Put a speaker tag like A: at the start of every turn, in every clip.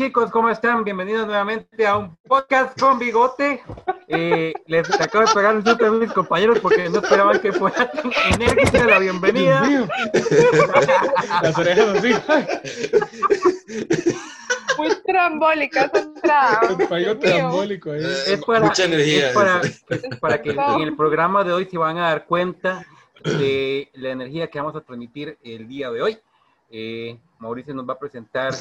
A: chicos, ¿cómo están? Bienvenidos nuevamente a un podcast con bigote. Eh, les acabo de pegar un susto a mis compañeros porque no esperaban que fuera tan enérgica la bienvenida.
B: Las orejas así.
C: Muy trambólica
B: payo trambólico ahí.
A: Es para,
D: Mucha energía.
A: es para, es para que en el programa de hoy se van a dar cuenta de la energía que vamos a transmitir el día de hoy. Eh, Mauricio nos va a presentar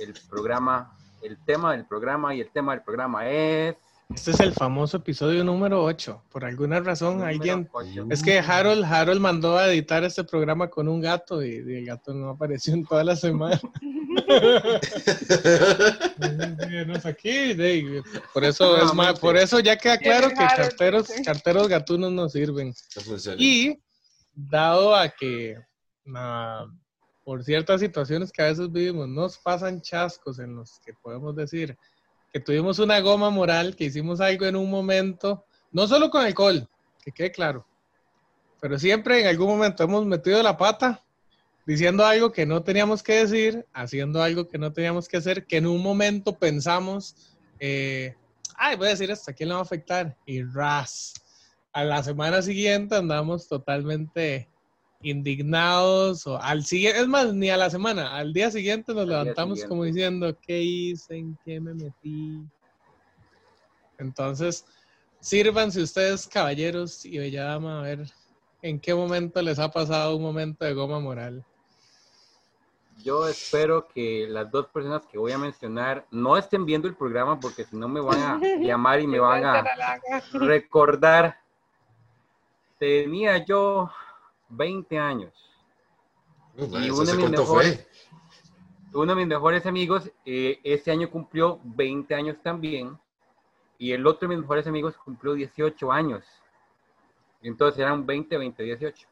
A: el programa, el tema del programa y el tema del programa es...
B: Este es el famoso episodio número 8. Por alguna razón,
A: número
B: alguien.
A: ocho.
B: Es que Harold, Harold mandó a editar este programa con un gato y, y el gato no apareció en toda la semana. Aquí, por eso es más, por eso ya queda claro que carteros, carteros gatunos no sirven. Y dado a que ah, por ciertas situaciones que a veces vivimos, nos pasan chascos en los que podemos decir que tuvimos una goma moral, que hicimos algo en un momento, no solo con alcohol, que quede claro, pero siempre en algún momento hemos metido la pata diciendo algo que no teníamos que decir, haciendo algo que no teníamos que hacer, que en un momento pensamos, eh, ay, voy a decir esto, ¿a quién le va a afectar? Y ras. A la semana siguiente andamos totalmente indignados, o al siguiente, es más, ni a la semana, al día siguiente nos
A: Al
B: levantamos
A: siguiente.
B: como diciendo, ¿qué hice? ¿En qué me metí? Entonces, sírvanse ustedes, caballeros y bella dama, a ver en qué momento les ha pasado un momento de goma moral.
A: Yo espero que las dos personas que voy a mencionar no estén viendo el programa porque si no me van a llamar y me van a recordar. Tenía yo 20 años.
D: Uh,
A: y
D: ¿eso
A: uno de mis mejores-? Uno de mis mejores amigos eh, este año cumplió 20 años también. Y el otro de mis mejores amigos cumplió 18 años. Entonces eran 20, 20, 18.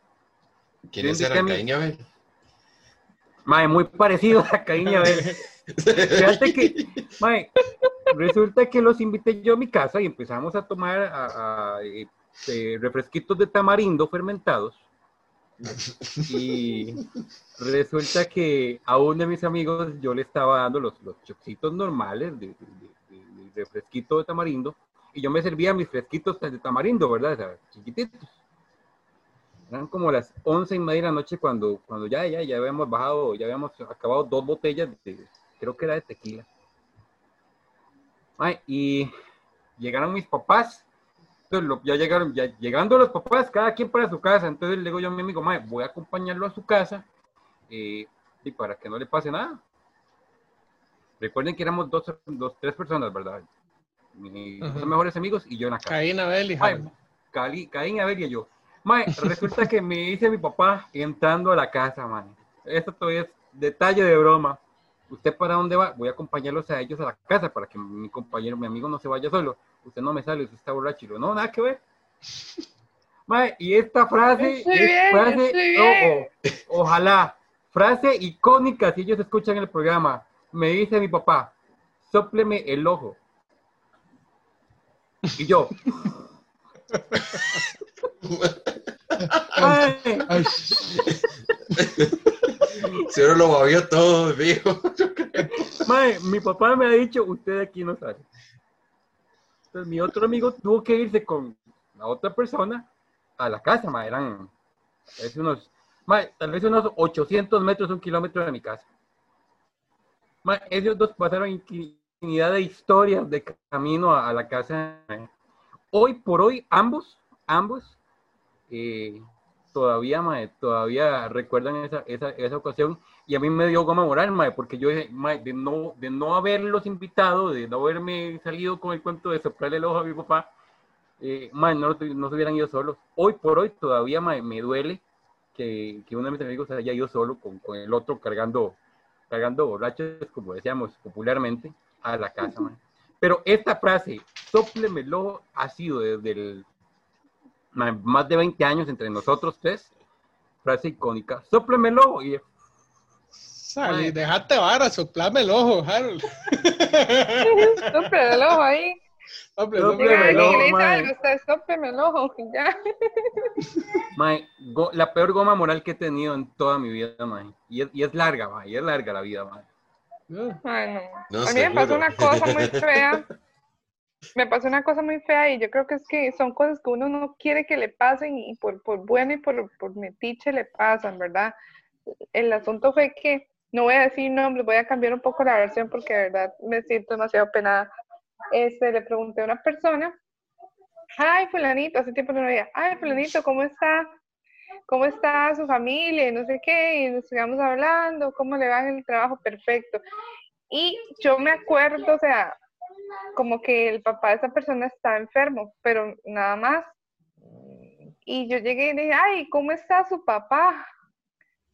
D: ¿Quiénes eran?
A: a
D: Caín y Abel.
A: Mae, muy parecido a Caín y Abel. Fíjate que, mae, resulta que los invité yo a mi casa y empezamos a tomar a- a, eh, eh, refresquitos de tamarindo fermentados. Y resulta que a uno de mis amigos yo le estaba dando los, los chocitos normales de, de- de- de- refresquito de tamarindo y yo me servía mis fresquitos de tamarindo, ¿verdad? O sea, chiquititos. Eran como las once y media de la noche cuando, cuando ya, ya, ya habíamos bajado, ya habíamos acabado dos botellas de, creo que era de tequila. Ay, y llegaron mis papás. Entonces, lo- ya llegaron, ya llegando los papás, cada quien para su casa. Entonces le digo yo a mi amigo, "Mae, voy a acompañarlo a su casa eh, y para que no le pase nada. Recuerden que éramos dos, dos tres personas, ¿verdad? Mis dos
B: Ajá.
A: mejores amigos y yo en la casa.
B: Caín, Abel y
A: Mae. Cali, Caín, Abel y yo. Mae, resulta que me dice mi papá entrando a la casa, man. Esto todavía es detalle de broma. ¿Usted para dónde va? Voy a acompañarlos a ellos a la casa para que mi compañero, mi amigo no se vaya solo. Usted no me sale, usted está borracho. Y yo, no, nada que ver. Mae, y esta frase,
C: Estoy
A: es
C: bien,
A: frase,
C: estoy
A: no,
C: bien.
A: o- ojalá, frase icónica si ellos escuchan el programa. Me dice mi papá, sópleme el ojo. Y yo, "Mae,
B: Ay,
D: Seguro lo movió todo, viejo.
A: Mae, mi papá me ha dicho, usted aquí no sale. Mi otro amigo tuvo que irse con la otra persona a la casa, mae, eran vez unos, mae, tal vez unos 800 metros, un kilómetro de mi casa. Mae, ellos dos pasaron infinidad de historias de camino a, la casa. Hoy por hoy, ambos, ambos, eh, todavía, mae, todavía recuerdan esa, esa, esa ocasión y a mí me dio goma moral, mae, porque yo dije, mae, de no, de no haberlos invitado, de no haberme salido con el cuento de soplarle el ojo a mi papá, eh, mae, no, no se hubieran ido solos. Hoy por hoy todavía mae, me duele que, que uno de mis amigos haya ido solo con, con el otro cargando, cargando borrachos, como decíamos popularmente, a la casa, mae. Pero esta frase, sopleme el ojo, ha sido desde el más de 20 años entre nosotros tres, frase icónica, sopleme el ojo, y
B: Salí,
A: Mae.
B: déjate vara, soplame el ojo, Harold.
C: Súper el ojo ahí.
B: Sople,
A: Sople
B: sople
C: Llega
A: el ojo,
C: sópleme el ojo y ya.
A: Mae, go- la peor goma moral que he tenido en toda mi vida, mae. Y es, y es larga, mae. Y es larga la vida, mae.
B: ojo.
C: Ay, no.
D: No,
C: a mí me pasó una cosa muy fea. Me pasó una cosa muy fea y yo creo que es que son cosas que uno no quiere que le pasen y por, por bueno y por, por metiche le pasan, ¿verdad? El asunto fue que, no voy a decir nombres, voy a cambiar un poco la versión porque de verdad me siento demasiado penada. Este, le pregunté a una persona, ay, fulanito, hace tiempo no lo veía, ay, fulanito, ¿cómo está? ¿Cómo está su familia? Y no sé qué, y nos sigamos hablando, ¿cómo le va en el trabajo? Perfecto. Y yo me acuerdo, o sea, como que el papá de esa persona estaba enfermo, pero nada más. Y yo llegué y dije, ay, ¿cómo está su papá?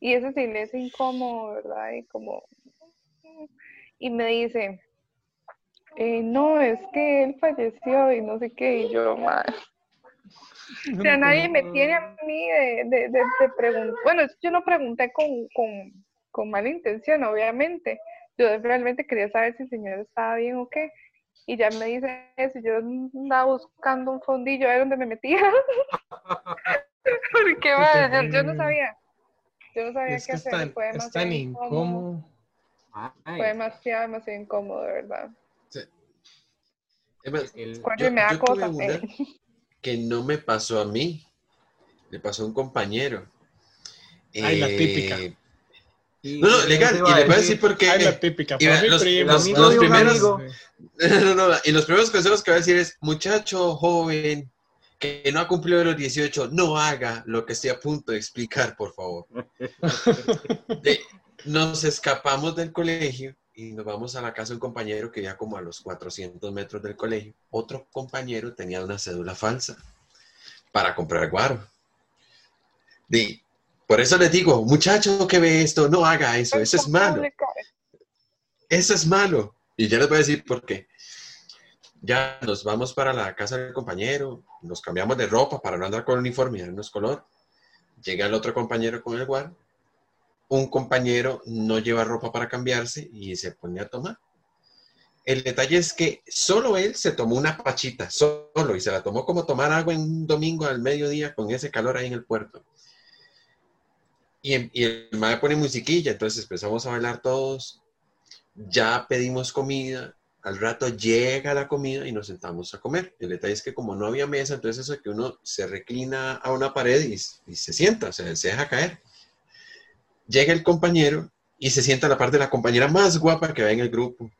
C: Y ese silencio incómodo, ¿verdad? Y como... Y me dice, "Eh, no, es que él falleció y no sé qué, y yo, madre. O sea, nadie me tiene a mí de, de, de, de preguntar. Bueno, yo no pregunté con, con, con mala intención, obviamente. Yo realmente quería saber si el señor estaba bien o qué. Y ya me dice eso, yo andaba buscando un fondillo ahí donde me metía. Porque, madre, yo, yo no sabía. Yo no sabía
B: Es
C: qué hacer.
B: tan,
C: Fue
B: es
C: demasiado
B: tan incómodo.
A: Mae,
C: Fue demasiado, demasiado incómodo, de verdad.
D: Es más,
A: el-
D: yo-
C: y me da
D: yo tuve
C: cosa.
D: una
C: eh.
D: que no me pasó a mí, le pasó a un compañero.
B: Ay, la
D: Eh,
B: típica.
A: Y-
D: No, no, legal, y le voy a
A: decir,
D: por qué.
B: La típica.
D: Y los-
B: primo.
A: los-
B: Sí.
A: los primeros-
D: no, no, y los primeros consejos que voy a decir es, muchacho joven que no ha cumplido los 18, no haga lo que estoy a punto de explicar, por favor. De- nos escapamos del colegio y nos vamos a la casa de un compañero que ya como a los 400 metros del colegio. Otro compañero tenía una cédula falsa para comprar guaro. De- por eso les digo, muchacho que ve esto, no haga eso, eso es malo. Eso es malo. Y ya les voy a decir por qué. Ya nos vamos para la casa del compañero, nos cambiamos de ropa para no andar con uniforme y darnos color. Llega el otro compañero con el guaro. Un compañero no lleva ropa para cambiarse y se pone a tomar. El detalle es que solo él se tomó una pachita, solo, y se la tomó como tomar agua en un domingo al mediodía con ese calor ahí en el puerto. Y, em- y el madre pone musiquilla, entonces empezamos a bailar todos. Ya pedimos comida, al rato llega la comida y nos sentamos a comer. El detalle es que como no había mesa, entonces eso que uno se reclina a una pared y, y se sienta, o sea, se deja caer. Llega el compañero y se sienta a la parte de la compañera más guapa que ve en el grupo.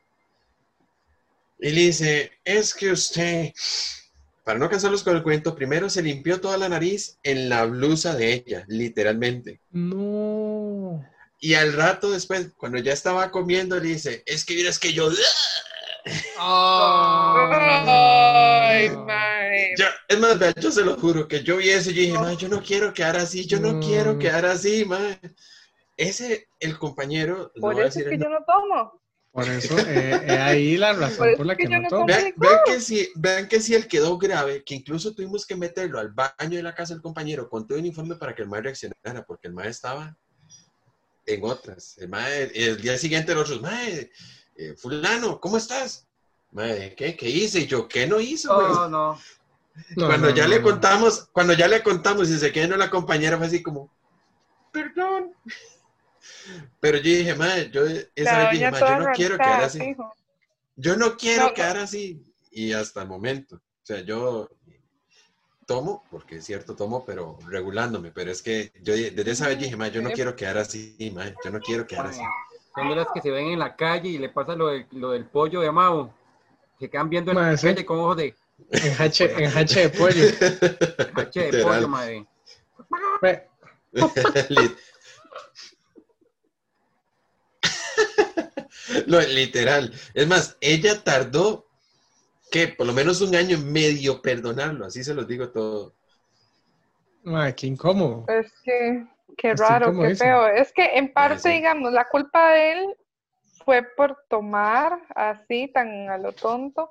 D: Y le dice, es que usted, para no cansarlos con el cuento, primero se limpió toda la nariz en la blusa de ella, literalmente.
B: No.
D: Y al rato después, cuando ya estaba comiendo, le dice, es que miras que yo...
C: Ay, madre.
D: Ya, es más, vea, yo se lo juro, que yo vi eso y yo dije, "Ma, yo no quiero quedar así, yo no
B: Mm.
D: quiero quedar así, ma. Ese, el compañero, le
C: Por
D: voy a
C: eso es
D: decir
C: que
D: el
C: yo no tomo.
B: Por eso, eh, eh, ahí la
C: Por
B: razón
C: eso
B: por la
C: que
B: que no
C: no
B: tomo.
D: Vean, vean que si, vean que si él quedó grave, que incluso tuvimos que meterlo al baño de la casa del compañero con todo el uniforme para que el maestro reaccionara, porque el maestro estaba en otras. El, mae- el día siguiente los otros, mae, eh, fulano, ¿cómo estás? Mae, ¿qué, ¿qué hice? Y yo, ¿qué no hizo? güey?"
A: No, no.
B: No,
D: cuando
B: no,
D: ya
B: no,
D: le
B: no.
D: contamos, cuando ya le contamos y se quedó la compañera fue así como, perdón. Pero yo dije, madre, yo esa
C: La
D: vez dije,
C: doña
D: "Ma, yo no quiero
C: arranchada,
D: quedar así. Yo no quiero
C: No, no.
D: quedar así. Y hasta el momento. O sea, yo tomo, porque es cierto, tomo, pero regulándome. Pero es que yo desde esa vez dije, madre, yo no quiero quedar así, madre, yo no quiero quedar así.
A: Son de las que se ven en la calle y le pasa lo, de- lo del pollo de Amado. Se quedan viendo en la
B: Mae, sí.
A: calle con ojos de
B: En hache, en hache de pollo.
A: hache de
D: Literal.
A: pollo, madre.
B: Ve,
D: Lit- Lo- literal. Es más, ella tardó que por lo menos un año en medio perdonarlo, así se los digo todo.
B: mae, qué incómodo.
C: Es que, qué raro, qué
B: eso.
C: feo. Es que en parte,
D: sí.
C: digamos, la culpa de él fue por tomar así, tan a lo tonto,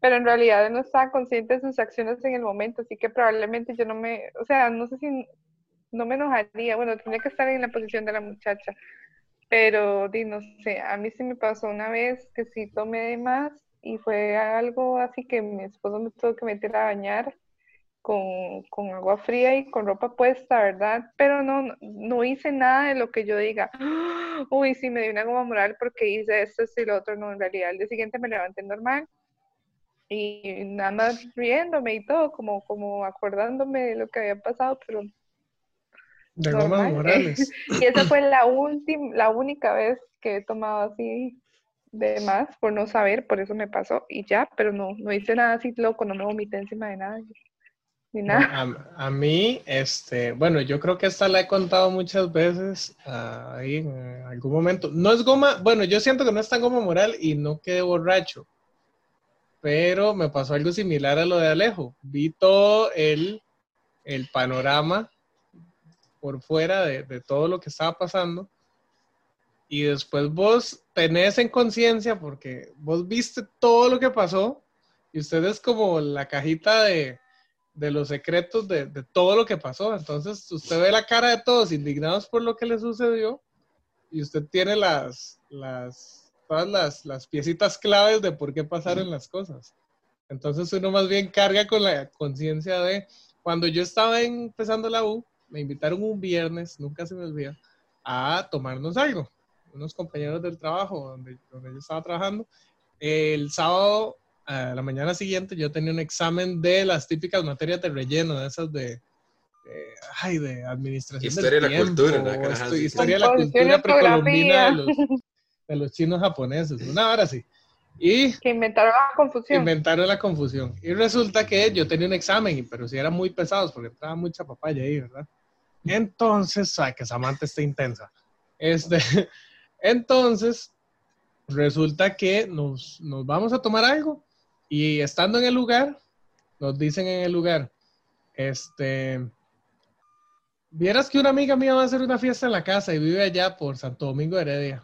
C: pero en realidad él no estaba consciente de sus acciones en el momento, así que probablemente yo no me, o sea, no sé si no me enojaría, bueno, tendría que estar en la posición de la muchacha, Pero, di, no sé, a mí sí me pasó una vez que sí tomé de más y fue algo así que mi esposo me tuvo que meter a bañar con, con agua fría y con ropa puesta, ¿verdad? Pero no, no- hice nada de lo que yo diga, "Ah, uy, sí, me dio una goma moral porque hice esto, esto y lo otro. No, en realidad, el día siguiente me levanté normal y nada más riéndome y todo, como, como acordándome de lo que había pasado, pero
B: De
C: Normal.
B: Goma Morales.
C: y esa fue la última, la única vez que he tomado así de más por no saber, por eso me pasó y ya, pero no, no hice nada así loco, no me vomité encima de nada, ni nada.
B: A, a mí, este, bueno, yo creo que esta la he contado muchas veces ah, ahí en algún momento. No es goma, bueno, yo siento que no es tan goma moral y no quedé borracho, pero me pasó algo similar a lo de Alejo. Vi todo el, el panorama por fuera de, de todo lo que estaba pasando y después vos tenés en conciencia porque vos viste todo lo que pasó y usted es como la cajita de, de los secretos de, de todo lo que pasó. Entonces usted ve la cara de todos indignados por lo que le sucedió y usted tiene las, las, todas las, las piecitas claves de por qué pasaron las cosas. Entonces uno más bien carga con la conciencia de cuando yo estaba empezando la U, me invitaron un viernes, nunca se me olvida, a tomarnos algo. Unos compañeros del trabajo donde, donde yo estaba trabajando. El sábado a la mañana siguiente yo tenía un examen de las típicas materias de relleno, de esas de, de- ay, de administración
D: Historia
B: del
D: de la cultura,
B: tiempo, esto-
D: así.
B: historia de la cultura precolombina de los, de los chinos japoneses, una hora sí. Y
C: Que inventaron la confusión.
B: inventaron la confusión. Y resulta que yo tenía un examen, pero sí eran muy pesados porque estaba mucha papaya ahí, ¿verdad? Entonces, ay, que Samantha está intensa. Este, entonces, resulta que nos, nos vamos a tomar algo y estando en el lugar, nos dicen en el lugar, este, vieras que una amiga mía va a hacer una fiesta en la casa y vive allá por Santo Domingo Heredia.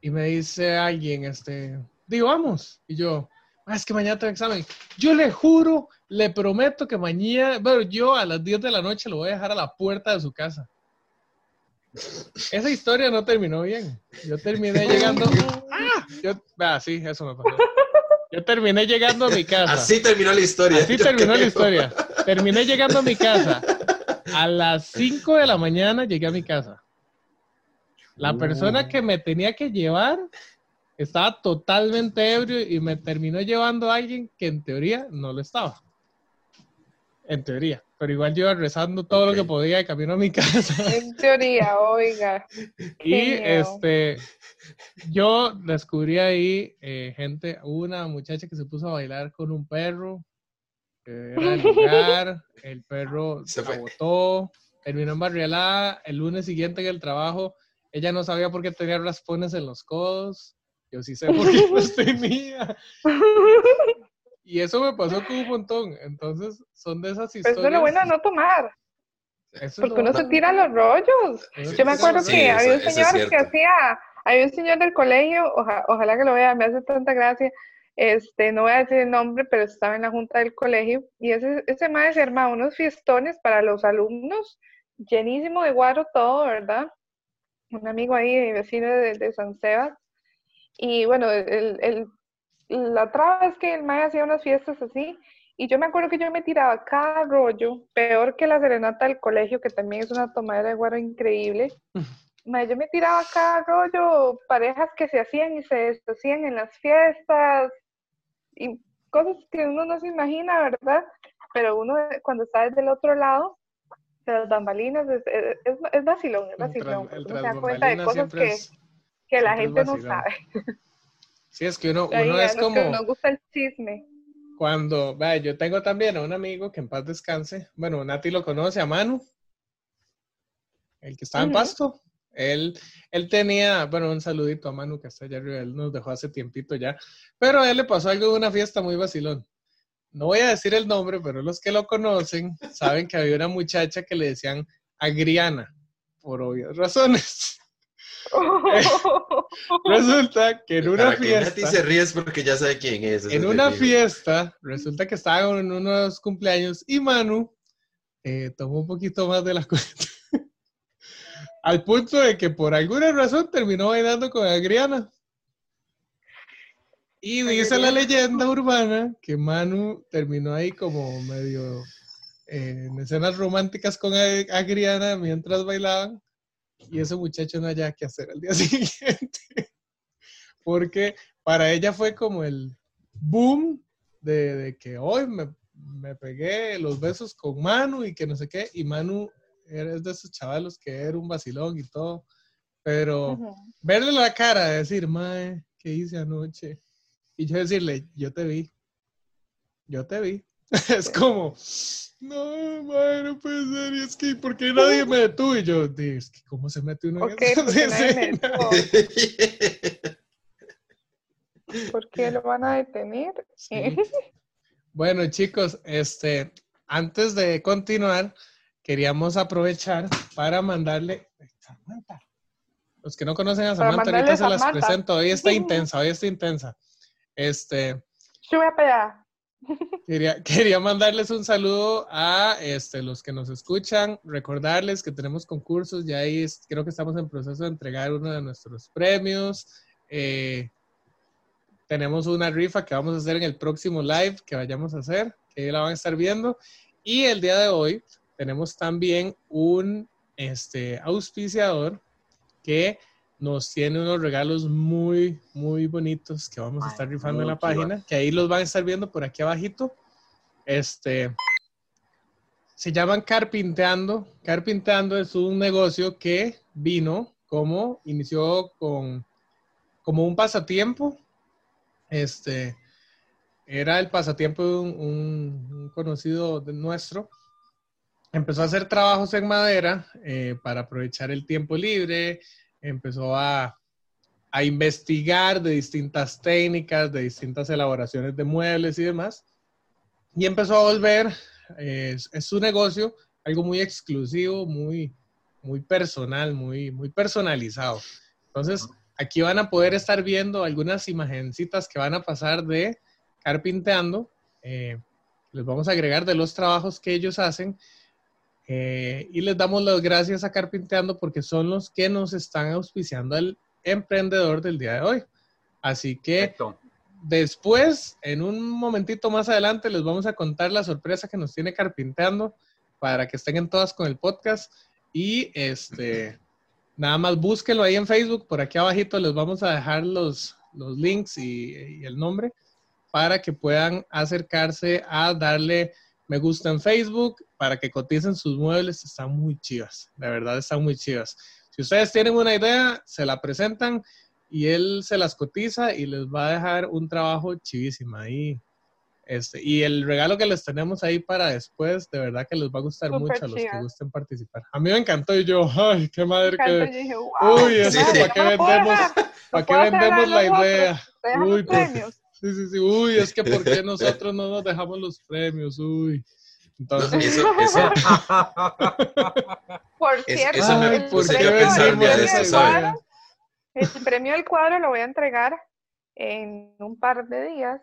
B: Y me dice alguien, este, digo, vamos. Y yo, "Ah, es que mañana tengo examen. Yo le juro, le prometo que mañana, bueno, yo a las 10 de la noche lo voy a dejar a la puerta de su casa. Esa historia no terminó bien. Yo terminé llegando. ¡Ah! Yo, ah, sí, eso me pasó. Yo terminé llegando a mi casa.
D: Así terminó la historia.
B: Así terminó la historia. Terminé llegando a mi casa. A las 5 de la mañana llegué a mi casa. La persona que me tenía que llevar estaba totalmente ebrio y me terminó llevando a alguien que en teoría no lo estaba. En teoría. Pero igual yo iba rezando todo lo que podía de camino a mi casa.
C: En teoría, oiga.
B: Y este, yo descubrí ahí eh, gente, una muchacha que se puso a bailar con un perro, que era el lugar, el perro
D: Se
B: botó, terminó en barrialada, el lunes siguiente en el trabajo, ella no sabía por qué tenía raspones en los codos, yo sí sé por qué los tenía, y eso me pasó con un montón, entonces son de esas
C: Pero
B: historias.
C: eso es lo bueno de no tomar,
B: eso es
C: porque
B: lo
C: uno se tira los rollos.
B: Eso
C: Yo me acuerdo
D: Sí,
C: que
D: eso-
C: había un
D: eso es
C: señor que hacía, había un señor del colegio, oja- ojalá que lo vea, me hace tanta gracia, este, no voy a decir el nombre, pero estaba en la junta del colegio, y ese, ese maestro se armaba unos fiestones para los alumnos, llenísimo de guaro todo, ¿verdad? Un amigo ahí, vecino de, de San Sebas, y bueno, el, el- la otra vez que el maestro hacía unas fiestas así, y yo me acuerdo que yo me tiraba cada rollo, peor que la serenata del colegio, que también es una tomadera de guaro increíble. Ma, yo me tiraba cada rollo, parejas que se hacían y se deshacían en las fiestas, y cosas que uno no se imagina, ¿verdad? Pero uno cuando está desde el otro lado, de las bambalinas, es, es, es, es vacilón, es
B: El
C: vacilón,
B: tras- el
C: porque uno se da cuenta de cosas que,
B: es-
C: que la gente no sabe.
B: Sí, es que uno, uno es como...
C: nos gusta el chisme.
B: Cuando, vaya, yo tengo también a un amigo que en paz descanse. Bueno, Nati lo conoce, a Manu, el que estaba en. Pasto. Él, él tenía, bueno, un saludito a Manu que está allá arriba, él nos dejó hace tiempito ya. Pero a él le pasó algo de una fiesta muy vacilón. No voy a decir el nombre, pero los que lo conocen saben que había una muchacha que le decían Agriana, por obvias razones. Resulta que en una
D: Para que Nati
B: fiesta
D: se ríe es porque ya sabe quién es.
B: en una fiesta, resulta que estaban en unos cumpleaños y Manu eh, tomó un poquito más de la cuenta. Al punto de que por alguna razón terminó bailando con Agriana. Y dice la leyenda urbana que Manu terminó ahí como medio eh, en escenas románticas con Ag- Agriana mientras bailaban. Y ese muchacho no haya que hacer al día siguiente. Porque para ella fue como el boom de, de que hoy me, me pegué los besos con Manu y que no sé qué. Y Manu era de esos chavalos que era un vacilón y todo. Pero verle la cara, decir, mae, ¿qué hice anoche? Y yo decirle, yo te vi. Yo te vi. es como, no, mae, no puede ser. Y es que, ¿por qué nadie me detuvo? Y yo, "Di, es que, ¿cómo se mete uno en
C: Ok,
B: esas
C: porque nadie me
B: escenas?"
C: detuvo. ¿Por qué lo van a detener?
B: Sí. Bueno, chicos, este, antes de continuar, queríamos aprovechar para mandarle. Samantha. Los que no conocen a Samantha, ahorita se las
C: Samantha.
B: presento. Hoy está intensa, hoy está intensa. Este,
C: Sube para allá.
B: Quería, quería mandarles un saludo a este, los que nos escuchan, recordarles que tenemos concursos, ya ahí es- creo que estamos en proceso de entregar uno de nuestros premios. Eh, tenemos una rifa que vamos a hacer en el próximo live que vayamos a hacer, que la van a estar viendo. Y el día de hoy tenemos también un este, auspiciador que nos tiene unos regalos muy, muy bonitos que vamos a estar rifando en la página, que ahí los van a estar viendo por aquí abajito. Este, se llaman Carpinteando. Carpinteando es un negocio que vino como, inició con, como un pasatiempo. Este, era el pasatiempo de un, un- un conocido de nuestro. Empezó a hacer trabajos en madera eh, para aprovechar el tiempo libre, empezó a, a investigar de distintas técnicas, de distintas elaboraciones de muebles y demás, y empezó a volver, eh, es, su negocio, algo muy exclusivo, muy, muy personal, muy, muy personalizado. Entonces, aquí van a poder estar viendo algunas imagencitas que van a pasar de carpinteando. eh, les vamos a agregar de los trabajos que ellos hacen. Eh, y les damos las gracias a Carpinteando porque son los que nos están auspiciando al emprendedor del día de hoy. Así que
A: Perfecto.
B: después, en un momentito más adelante, les vamos a contar la sorpresa que nos tiene Carpinteando para que estén en todas con el podcast. Y este, nada más búsquenlo ahí en Facebook. Por aquí abajito les vamos a dejar los, los links y, y el nombre para que puedan acercarse a darle me gusta en Facebook para que coticen sus muebles. Están muy chivas, de verdad están muy chivas. Si ustedes tienen una idea, se la presentan y él se las cotiza y les va a dejar un trabajo chivísimo ahí. Este, y el regalo que les tenemos ahí para después, de verdad que les va a gustar mucho a los que gusten participar. A mí me encantó y yo, ay, qué madre
C: yo
B: que...
C: dije, wow.
B: Uy, eso,
D: Sí.
B: ¿para qué vendemos, ¿para qué vendemos la idea? Uy,
C: Uy,
B: pues, Sí, sí, sí. Uy, es que ¿por qué nosotros no nos dejamos los premios? Uy. Entonces,
D: eso, eso,
C: Por
D: Es-
C: cierto,
D: eso me
B: ay,
C: el
B: ¿por
D: puse yo.
C: El premio del cuadro lo voy a entregar en un par de días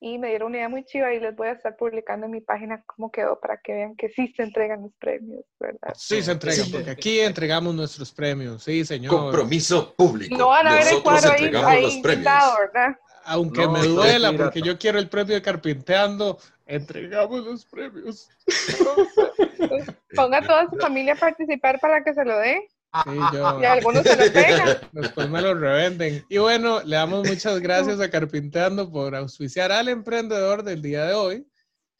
C: y me dieron una idea muy chiva y les voy a estar publicando en mi página cómo quedó para que vean que sí se entregan los premios, ¿verdad?
B: Sí, se entregan,
D: Sí.
B: porque aquí entregamos nuestros premios. Sí, señor.
D: compromiso público.
C: No van a ver el cuadro ahí, ahí
D: premios.
C: pintado, ¿verdad?
B: Aunque
A: No,
B: me duela, porque yo quiero el premio de carpinteando, entregamos los premios.
C: Ponga a toda su familia a participar para que se lo dé
B: Sí, yo,
C: y algunos se lo pegan.
B: después me lo revenden. Y bueno, le damos muchas gracias a Carpinteando por auspiciar al emprendedor del día de hoy,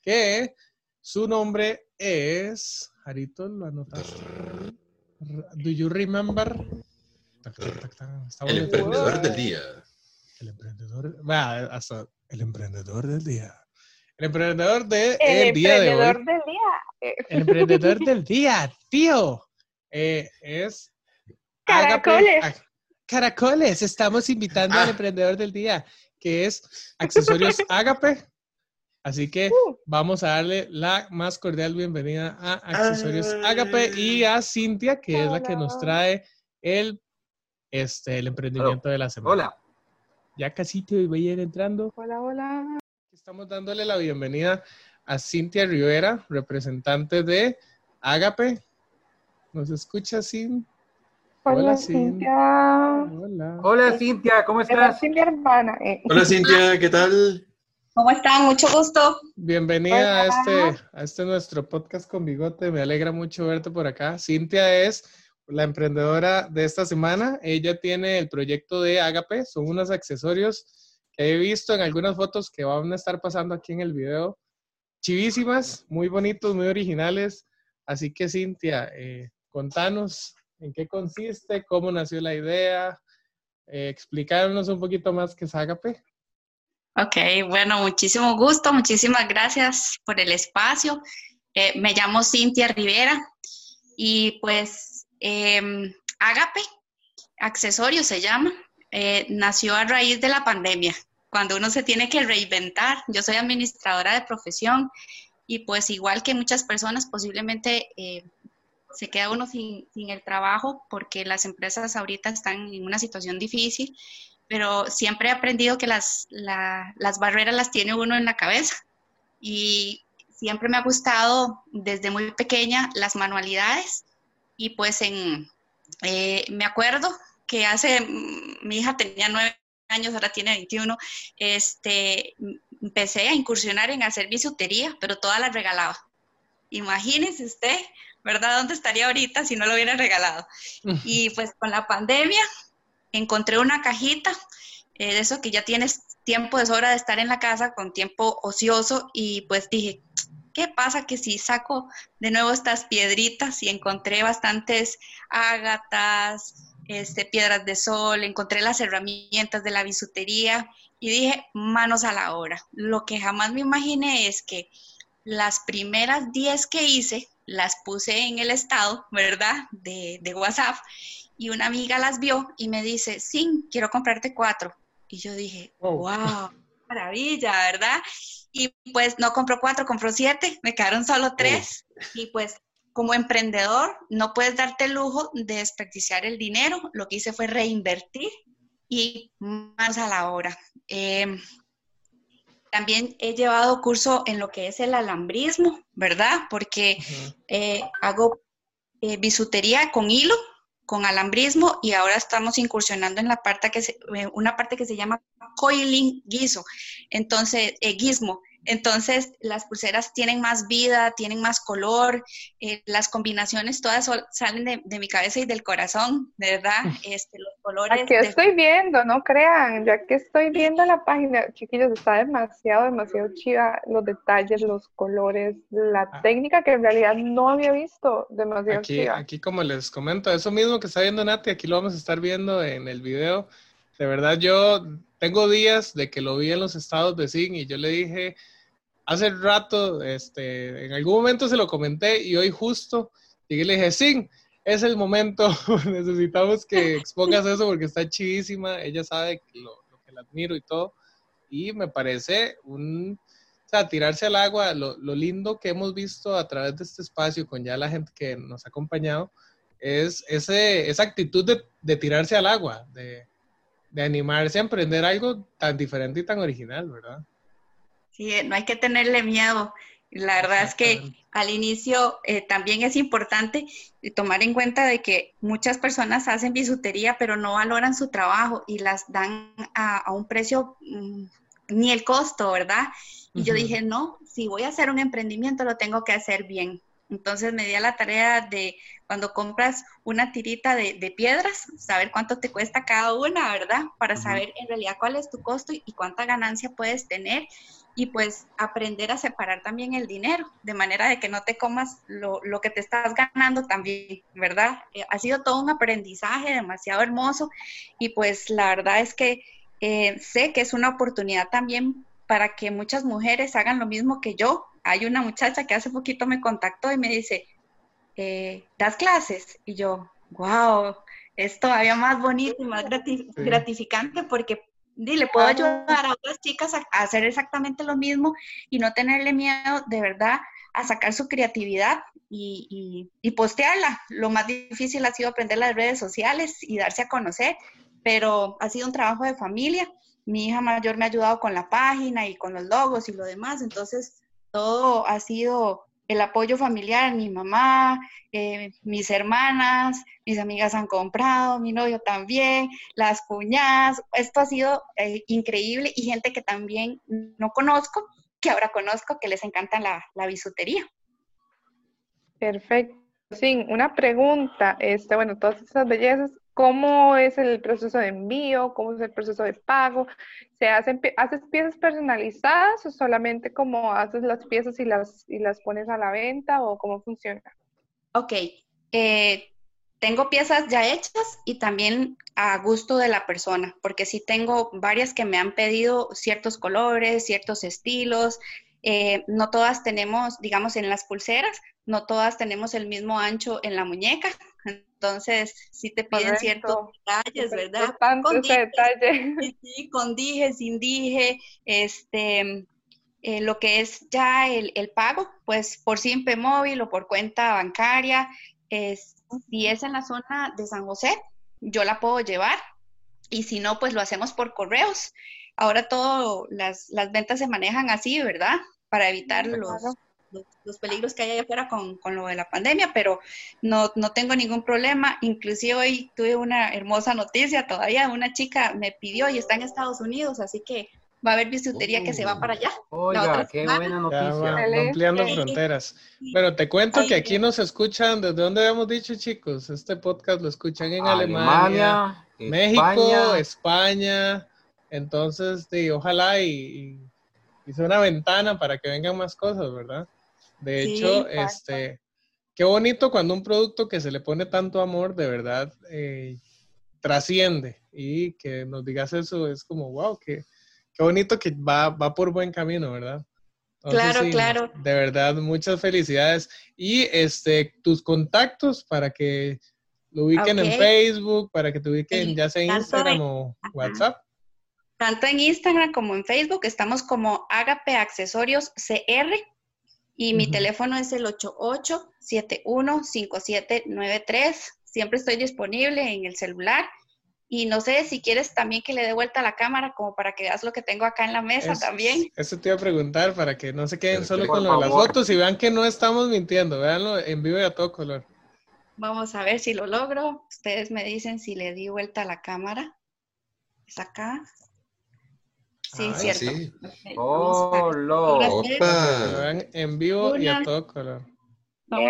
B: que su nombre es. Jarito, ¿lo anotaste? ¿Do you remember? Tac, tac, tac, tac. Está
D: El emprendedor del día.
B: El emprendedor. va, hasta el emprendedor del día. El emprendedor del
C: El
B: día de hoy.
C: emprendedor del día. eh,
B: El emprendedor del día, tío. Eh, es.
C: Caracoles.
B: Agape- Caracoles. Estamos invitando al
D: Ah.
B: emprendedor del día, que es Accesorios Agape. Así que
C: Uh.
B: vamos a darle la más cordial bienvenida a Accesorios
D: Ah.
B: Agape y a Cintia, que es la que nos trae el, este, el emprendimiento de la semana.
A: Hola.
B: Ya casi te voy a ir entrando.
C: Hola, hola.
B: Estamos dándole la bienvenida a Cintia Rivera, representante de Agape. ¿Nos escucha, Cin?
C: Hola,
B: Hola,
C: Cintia.
B: Hola.
A: Hola Cintia, ¿cómo estás?
C: mi hermana. eh.
D: Hola Cintia, ¿qué tal?
E: ¿Cómo están? Mucho gusto.
B: Bienvenida a
C: Hola.
B: este, a este nuestro podcast con bigote. Me alegra mucho verte por acá. Cintia es la emprendedora de esta semana. Ella tiene el proyecto de Agape. Son unos accesorios que he visto en algunas fotos que van a estar pasando aquí en el video. Chivísimas, muy bonitos, muy originales. Así que Cintia, eh, contanos en qué consiste, cómo nació la idea, eh, explicarnos un poquito más qué es Agape.
E: Ok, bueno, muchísimo gusto, muchísimas gracias por el espacio. Eh, me llamo Cintia Rivera y pues eh, Agape, accesorio se llama, eh, nació a raíz de la pandemia, cuando uno se tiene que reinventar. Yo soy administradora de profesión y pues igual que muchas personas posiblemente eh, se queda uno sin, el trabajo porque las empresas ahorita están en una situación difícil pero siempre he aprendido que las, la- las barreras las tiene uno en la cabeza y siempre me ha gustado desde muy pequeña las manualidades y pues en, eh, me acuerdo que hace, mm, mi hija tenía nueve años, ahora tiene 21, este, empecé a incursionar en hacer bisutería, pero toda la regalaba. Imagínese usted, ¿verdad? ¿Dónde estaría ahorita si no lo hubiera regalado? Y pues con la pandemia encontré una cajita eh, de eso que ya tienes tiempo de sobra de estar en la casa con tiempo ocioso y pues dije, ¿qué pasa que si saco de nuevo estas piedritas y encontré bastantes ágatas, este, piedras de sol, encontré las herramientas de la bisutería y dije, manos a la obra. Lo que jamás me imaginé es que las primeras 10 que hice las puse en el estado, ¿verdad? De, de WhatsApp y una amiga las vio y me dice, sí, quiero comprarte cuatro. Y yo dije,
B: Wow.
E: wow, maravilla, ¿verdad? Y pues no compró cuatro, compró siete, me quedaron solo tres. Y pues como emprendedor no puedes darte el lujo de desperdiciar el dinero. Lo que hice fue reinvertir y más a la obra. Eh, también he llevado curso en lo que es el alambrismo, ¿verdad? Porque eh, hago eh, bisutería con hilo, con alambrismo y ahora estamos incursionando en la parte que se- eh, una parte que se llama coiling guiso, entonces eh, guismo. Entonces las pulseras tienen más vida, tienen más color, eh, las combinaciones todas salen de, de mi cabeza y del corazón, verdad. Este, los colores.
C: Aquí
E: de-
C: estoy viendo, no crean, ya que estoy viendo la página, chiquillos, está demasiado, demasiado chiva los detalles, los colores, la
B: Ah.
C: técnica que en realidad no había visto, demasiado
B: Aquí,
C: chiva.
B: aquí, como les comento, eso mismo que está viendo Nati, aquí lo vamos a estar viendo en el video. De verdad, yo tengo días de que lo vi en los estados de Zing y yo le dije, hace rato, este, en algún momento se lo comenté y hoy justo llegué y le dije, Zing, es el momento, necesitamos que expongas eso porque está chidísima, ella sabe lo que la admiro y todo. Y me parece un, o sea, tirarse al agua, lo, lo lindo que hemos visto a través de este espacio con ya la gente que nos ha acompañado, es ese, esa actitud de, de tirarse al agua, de, de animarse a emprender algo tan diferente y tan original, ¿verdad?
E: Sí, no hay que tenerle miedo. La verdad es que al inicio eh, también es importante tomar en cuenta de que muchas personas hacen bisutería, pero no valoran su trabajo y las dan a, a un precio mm, ni el costo, ¿verdad? Y yo dije, no, si voy a hacer un emprendimiento, lo tengo que hacer bien. Entonces me di a la tarea de cuando compras una tirita de, de piedras, saber cuánto te cuesta cada una, ¿verdad? Para saber en realidad cuál es tu costo y cuánta ganancia puedes tener y pues aprender a separar también el dinero, de manera de que no te comas lo, lo que te estás ganando también, ¿verdad? Eh, ha sido todo un aprendizaje demasiado hermoso y pues la verdad es que eh, sé que es una oportunidad también para que muchas mujeres hagan lo mismo que yo. Hay una muchacha que hace poquito me contactó y me dice, eh, ¿das clases? Y yo, wow, es todavía más bonito y más gratificante porque di, le puedo ayudar a otras chicas a, a hacer exactamente lo mismo y no tenerle miedo de verdad a sacar su creatividad y, y- y postearla. Lo más difícil ha sido aprender las redes sociales y darse a conocer, pero ha sido un trabajo de familia. Mi hija mayor me ha ayudado con la página y con los logos y lo demás, entonces todo ha sido el apoyo familiar, mi mamá, eh, mis hermanas, mis amigas han comprado, mi novio también, las cuñadas, esto ha sido eh, increíble y gente que también no conozco, que ahora conozco, que les encanta la, la bisutería.
C: Perfecto. Una pregunta, este, bueno, todas esas bellezas, ¿cómo es el proceso de envío? ¿Cómo es el proceso de pago? ¿Se hacen, haces piezas personalizadas o solamente como haces las piezas y las, y las pones a la venta o cómo funciona?
E: Ok, eh, tengo piezas ya hechas y también a gusto de la persona, porque sí tengo varias que me han pedido ciertos colores, ciertos estilos. eh, no todas tenemos, digamos, en las pulseras, no todas tenemos el mismo ancho en la muñeca. Entonces, sí te piden ciertos detalles, ¿verdad? Con
C: detalle.
E: Sí, con dije, sin dije, este, eh, lo que es ya el, el pago, pues por Simpe Móvil o por cuenta bancaria, es, si es en la zona de San José, yo la puedo llevar y si no, pues lo hacemos por correos. Ahora todas las, las ventas se manejan así, ¿verdad? Para evitar los,
C: Claro.
E: Los, los peligros que hay allá afuera con, con lo de la pandemia, pero no, no tengo ningún problema. Inclusive hoy tuve una hermosa noticia todavía, una chica me pidió y está en Estados Unidos, así que va a haber bisutería que se va para allá. La
A: Oiga,
E: otra
A: qué buena noticia.
B: va ampliando fronteras. Pero te cuento que aquí nos escuchan, ¿desde dónde habíamos dicho, chicos? Este podcast lo escuchan en Alemania,
A: Alemania,
B: México,
A: España.
B: España. Entonces, sí, ojalá y, y, y sea una ventana para que vengan más cosas, ¿verdad? De
E: Sí,
B: hecho,
E: exacto.
B: este, qué bonito cuando un producto que se le pone tanto amor, de verdad, eh, trasciende. Y que nos digas eso es como, wow, qué, qué bonito que va, va por buen camino, ¿verdad?
E: Claro, claro.
B: De verdad, muchas felicidades. Y este, tus contactos para que lo ubiquen en
E: Ok.
B: Facebook, para que te ubiquen
E: Sí,
B: ya sea en Instagram
E: en-
B: o
E: Ajá.
B: WhatsApp.
E: Tanto en Instagram como en Facebook estamos como Agape Accesorios CR y mi teléfono es el 88715793. Siempre estoy disponible en el celular. Y no sé si quieres también que le dé vuelta a la cámara como para que veas lo que tengo acá en la mesa
B: Es-
E: también.
B: Eso te iba a preguntar para que no se queden solo con lo de las fotos y vean que no estamos mintiendo, véanlo en vivo y a todo color.
E: Vamos a ver si lo logro. Ustedes me dicen si le di vuelta a la cámara. ¿Es acá? Sí,
B: Ay,
E: cierto.
D: sí.
A: Oh, lo.
B: Que lo en vivo y a todo color.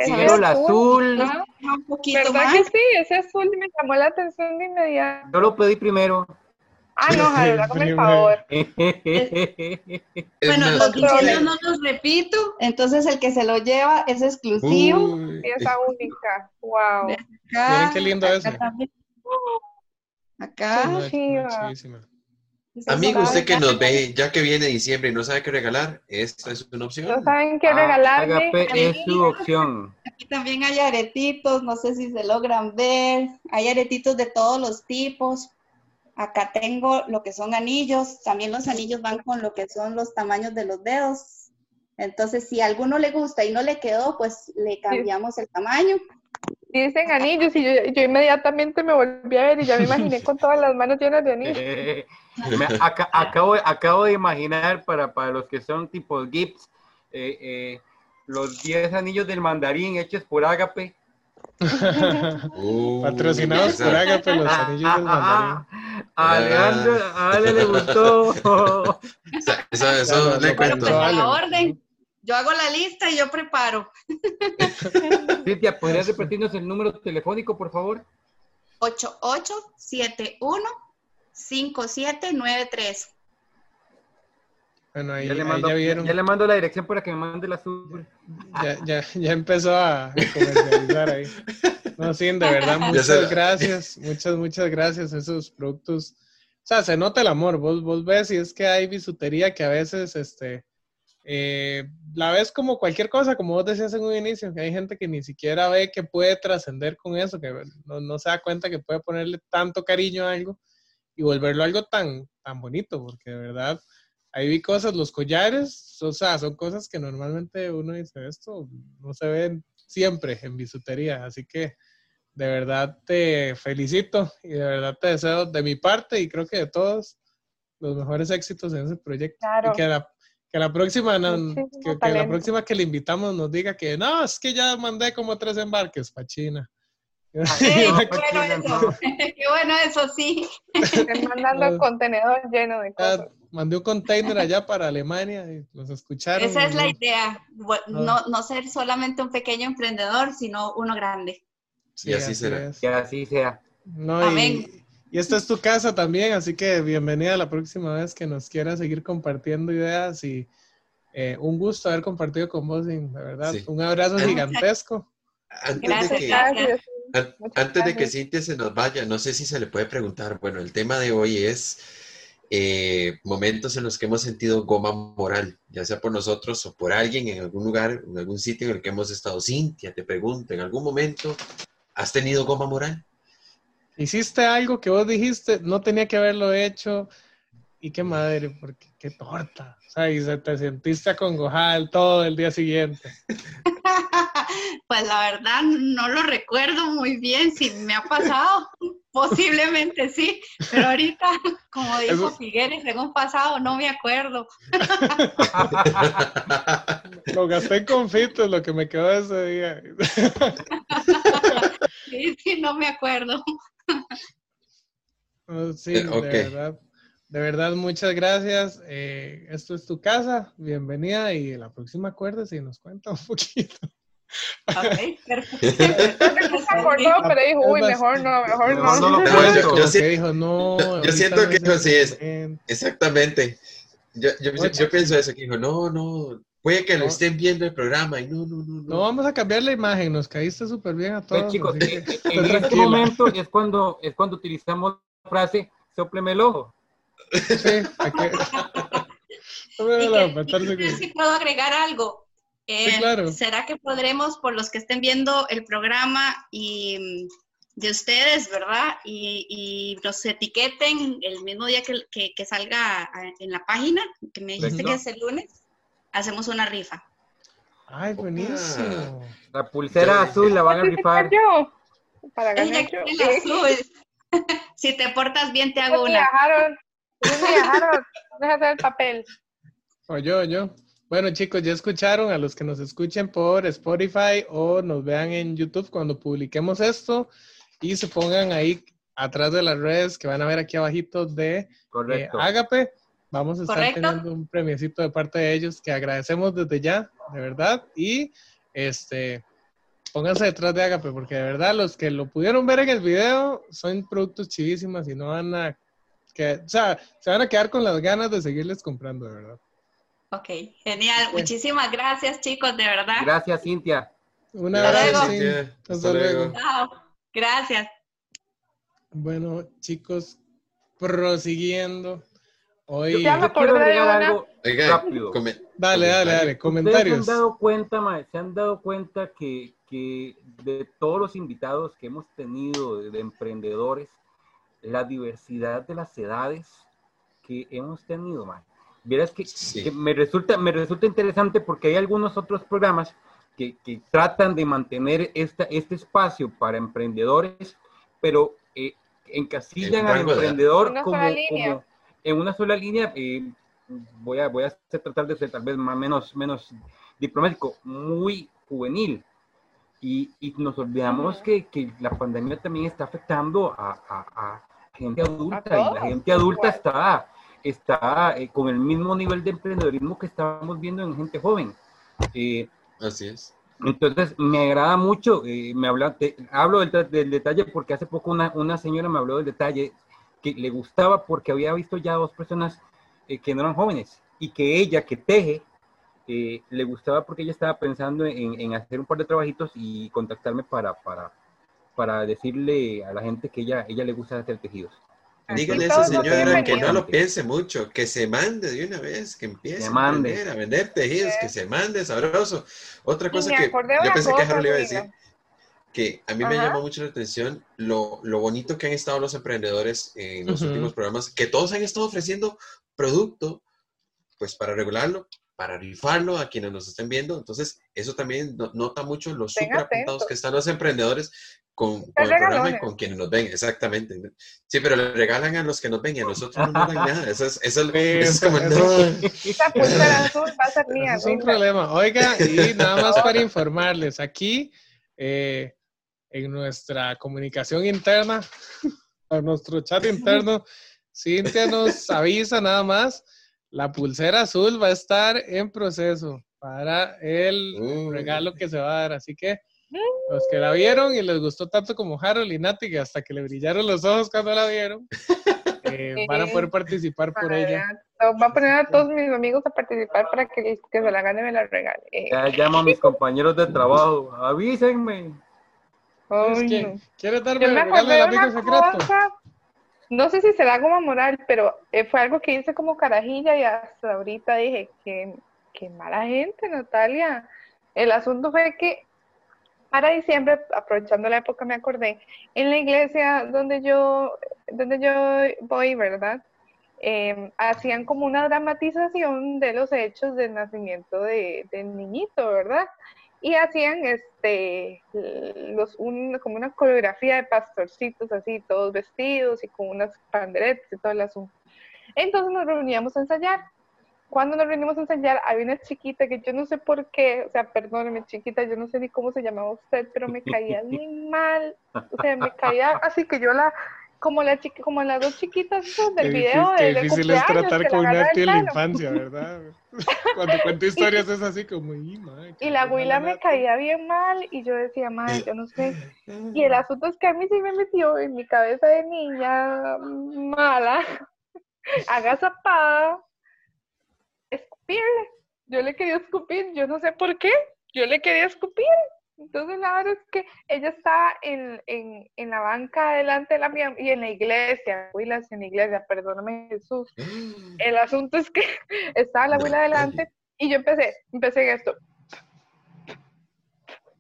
C: Quiero
A: el azul.
E: Un poquito
C: ¿Verdad
E: más.
C: que sí? Ese azul me llamó la atención de inmediato.
A: Yo lo pedí primero.
C: Ah, no, Javier, hágame el favor.
E: Bueno, diseños
C: problema.
E: no los repito, entonces el que se lo lleva es exclusivo.
D: uy,
C: Pieza única. Wow.
E: Acá,
B: Miren qué lindo
E: acá
B: ese.
E: también.
B: No,
E: Acá.
B: es
C: chiva.
D: Amigo, usted que nos ve, ya que viene diciembre y no sabe qué regalar, esta es una
C: No
D: opción.
C: saben qué
A: Ah,
C: regalarme.
A: Agape es su opción.
E: Aquí también hay aretitos, no sé si se logran ver. Hay aretitos de todos los tipos. Acá tengo lo que son anillos. También los anillos van con lo que son los tamaños de los dedos. Entonces, si a alguno le gusta y no le quedó, pues le cambiamos el tamaño.
C: Dicen anillos y yo, yo inmediatamente me volví a ver y ya me imaginé con todas las manos llenas de anillos.
A: Me aca- acabo, acabo de imaginar para, para los que son tipo gifts, eh, eh, los 10 anillos del mandarín hechos por Agape.
D: Uh,
B: Patrocinados por Agape, los anillos del mandarín.
A: A Alejandro, a Ale le gustó.
D: esa- Eso
B: Claro,
D: le cuento.
E: pues a la orden. Yo hago la lista y yo preparo.
A: Cintia, ¿podrías repetirnos el número telefónico, por favor?
E: 8871-5793.
B: Bueno, ahí,
A: Ya le,
B: ahí ya vieron.
A: ya le mando la dirección para que me mande la azul.
B: Ya, ya, ya empezó a comercializar ahí. No, sí, de verdad, muchas gracias, muchas, muchas gracias. Esos productos, o sea, se nota el amor. Vos, vos ves y es que hay bisutería que a veces, este, eh, la ves como cualquier cosa, como vos decías en un inicio, que hay gente que ni siquiera ve que puede trascender con eso, que no, no se da cuenta que puede ponerle tanto cariño a algo y volverlo algo tan, tan bonito, porque de verdad ahí vi cosas, los collares, o sea, son cosas que normalmente uno dice, esto no se ven siempre en bisutería, así que de verdad te felicito y de verdad te deseo de mi parte y creo que de todos los mejores éxitos en ese proyecto
C: Claro.
B: y que la, Que la próxima, no- que, que la próxima que le invitamos nos diga que no, es que ya mandé como tres embarques para China.
A: No,
E: qué bueno qué bueno eso, sí.
C: Están mandando el contenedor lleno de
B: Ya
C: cosas.
B: mandé un container allá para Alemania y nos escucharon.
E: Esa es la
B: y-
E: idea, no, no ser solamente un pequeño emprendedor, sino uno grande.
B: Sí,
D: Y así será.
B: es.
A: Que así sea.
B: No, y,
E: Amén.
B: y esta es tu casa también, así que bienvenida la próxima vez que nos quieras seguir compartiendo ideas y eh, un gusto haber compartido con vos, Sin, de verdad.
D: Sí.
B: Un abrazo gigantesco.
D: Antes
E: Gracias,
D: de que,
E: gracias.
D: An- antes de que. Cintia se nos vaya, no sé si se le puede preguntar. Bueno, el tema de hoy es eh, momentos en los que hemos sentido goma moral, ya sea por nosotros o por alguien en algún lugar, en algún sitio en el que hemos estado. Cintia, te pregunto, ¿en algún momento has tenido goma moral?
B: Hiciste algo que vos dijiste, no tenía que haberlo hecho. Y qué madre, porque qué torta. O sea, y se te sentiste acongojada todo el día siguiente.
E: Pues la verdad no lo recuerdo muy bien si me ha pasado. Posiblemente sí, pero ahorita, como dijo Figueres, en un pasado no me acuerdo.
B: Lo gasté en confites, lo que me quedó de ese día.
E: Sí, sí, no me acuerdo.
B: Oh, Sí,
D: Eh,
B: de verdad. De verdad, muchas gracias. Eh, esto es tu casa. Bienvenida y la próxima acuérdese y nos cuenta un poquito.
E: Ok, perfecto.
C: Se acordó, pero dijo, uy, mejor no, mejor no.
A: no
D: No, yo-
B: dijo, no.
D: siento
B: no
D: que
B: es
D: eso sí es. Exactamente. Yo, yo, pienso eso, que dijo, no, no, puede que lo
B: No.
D: estén viendo el programa y no, no, no, no.
B: No vamos a cambiar la imagen, nos caíste súper bien a todos.
A: Pues, chicos, en, en este momento es cuando, es cuando utilizamos la frase, sopleme el ojo.
B: Sí, No me
E: Y que- y que si puedo agregar algo. Eh,
B: Sí, claro.
E: ¿Será que podremos, por los que estén viendo el programa y mm, de ustedes, ¿verdad? Y, y nos etiqueten el mismo día que, que- que salga a- en la página, que me dijiste
A: Perfecto.
E: que es el lunes, hacemos una rifa.
B: Ay, buenísimo.
A: La pulsera
D: Ya,
A: azul la van a rifar.
C: yo? Para
E: Ella
C: ganar yo.
E: azul. si te portas bien, te hago una.
C: viajaron, ni viajaron. Deja hacer el papel.
B: O yo, yo. Bueno, chicos, ya escucharon a los que nos escuchen por Spotify o nos vean en YouTube cuando publiquemos esto y se pongan ahí atrás de las redes que van a ver aquí abajito de eh. Ágape. Vamos a estar
E: Correcto.
B: teniendo un premiecito de parte de ellos que agradecemos desde ya, de verdad. Y este, pónganse detrás de Ágape porque de verdad los que lo pudieron ver en el video son productos chivísimas y no van a, que, o sea, se van a quedar con las ganas de seguirles comprando, de verdad.
E: Ok, genial. Muchísimas gracias, chicos, de verdad.
A: Gracias, Cintia.
B: Un
E: Hasta
B: abrazo.
E: luego.
B: sí.
D: Cintia.
B: Hasta
D: Hasta
B: luego.
D: luego.
E: Chao. Gracias.
B: Bueno, chicos, prosiguiendo. Hoy.
A: Yo quiero agregar
C: una.
A: algo
D: Oiga,
A: rápido.
D: come-
B: Dale, dale, dale. Comentarios.
A: se han dado cuenta, mae, se han dado cuenta que, que de todos los invitados que hemos tenido de, de emprendedores, la diversidad de las edades que hemos tenido, mae. Vieras que,
D: Sí.
A: que me resulta me resulta interesante porque hay algunos otros programas que, que tratan de mantener esta, este espacio para emprendedores, pero eh, encasillan
D: En
A: al emprendedor
C: Una
A: como, como en una sola línea. eh, voy a voy a tratar de ser tal vez más menos menos diplomático, muy juvenil. Y, y nos olvidamos que, que la pandemia también está afectando a, a- a gente adulta y
C: todos,
A: la gente adulta está, está eh, con el mismo nivel de emprendedorismo que estamos viendo en gente joven. Eh,
D: Así es.
A: entonces, me agrada mucho, eh, me habla, te- hablo del, detalle porque hace poco una, una señora me habló del detalle que le gustaba porque había visto ya dos personas eh, que no eran jóvenes y que ella, que teje, le gustaba porque ella estaba pensando en, en hacer un par de trabajitos y contactarme para, para, para decirle a la gente que ella, ella le gusta hacer tejidos.
D: Dígale a esa señora que no lo piense mucho, que se mande de una vez, que empiece
A: Se
D: a,
A: mande.
D: vender, a vender tejidos,
C: Sí.
D: que se mande sabroso. Otra cosa
C: me
D: que yo pensé que
C: cosa,
D: Harold iba a decir, que a mí me
C: Ajá.
D: llama mucho la atención lo, lo bonito que han estado los emprendedores en los
B: Ujú.
D: últimos programas, que todos han estado ofreciendo producto, pues para regularlo, para rifarlo a quienes nos estén viendo. Entonces, eso también no- nota mucho los
C: Estén
D: súper apuntados que están los emprendedores con, con el programa y con quienes nos ven, exactamente. Sí, pero le regalan a los que nos ven y a nosotros no nos dan nada. Eso es, eso es- eso es como,
B: eso-
D: no.
C: Esa pulsera azul va a ser mía.
B: Es un problema. Oiga, y nada más para informarles, aquí eh, en nuestra comunicación interna, a nuestro chat interno, Cintia nos avisa nada más, la pulsera azul va a estar en proceso para el
D: Uh.
B: regalo que se va a dar. Así que los que la vieron y les gustó tanto como Harold y Nati, que hasta que le brillaron los ojos cuando la vieron, eh, van a poder participar por ella.
C: Va a poner a todos mis amigos a participar para que, que se la gane me la regale. Eh,
A: Ya llamo a mis compañeros de trabajo. Avísenme.
B: Es que. ¿Quieres darme el
C: me
B: regalo del
C: de
B: amigo
C: una
B: secreto?
C: cosa, no sé si será como moral, pero eh, fue algo que hice como carajilla y hasta ahorita dije que, que mala gente, Natalia. El asunto fue que para diciembre, aprovechando la época, me acordé, en la iglesia donde yo, donde yo voy, ¿verdad? Eh, hacían como una dramatización de los hechos del nacimiento de, del niñito, ¿verdad? y hacían este los un, como una coreografía de pastorcitos así todos vestidos y con unas panderetas y todo el asunto entonces nos reuníamos a ensayar cuando nos reunimos a ensayar había una chiquita que yo no sé por qué o sea perdóneme chiquita yo no sé ni cómo se llamaba usted pero me caía muy mal o sea me caía así que yo la como la chiqui, como las dos chiquitas del video
B: difícil,
C: de,
B: difícil es tratar con una tía en la infancia, ¿verdad? Cuando cuento historias es así como, "Y, madre,
C: Y la abuela me
B: nata".
C: caía bien mal y yo decía, madre, yo no sé. Y el asunto es que a mí sí me metió en mi cabeza de niña mala, agazapada, Yo le quería escupir, yo no sé por qué, yo le quería escupir. Entonces la verdad es que ella estaba en, en, en la banca delante de la mía y en la iglesia, abuelas en la iglesia, perdóname Jesús. El asunto es que estaba la abuela delante y yo empecé, empecé en esto.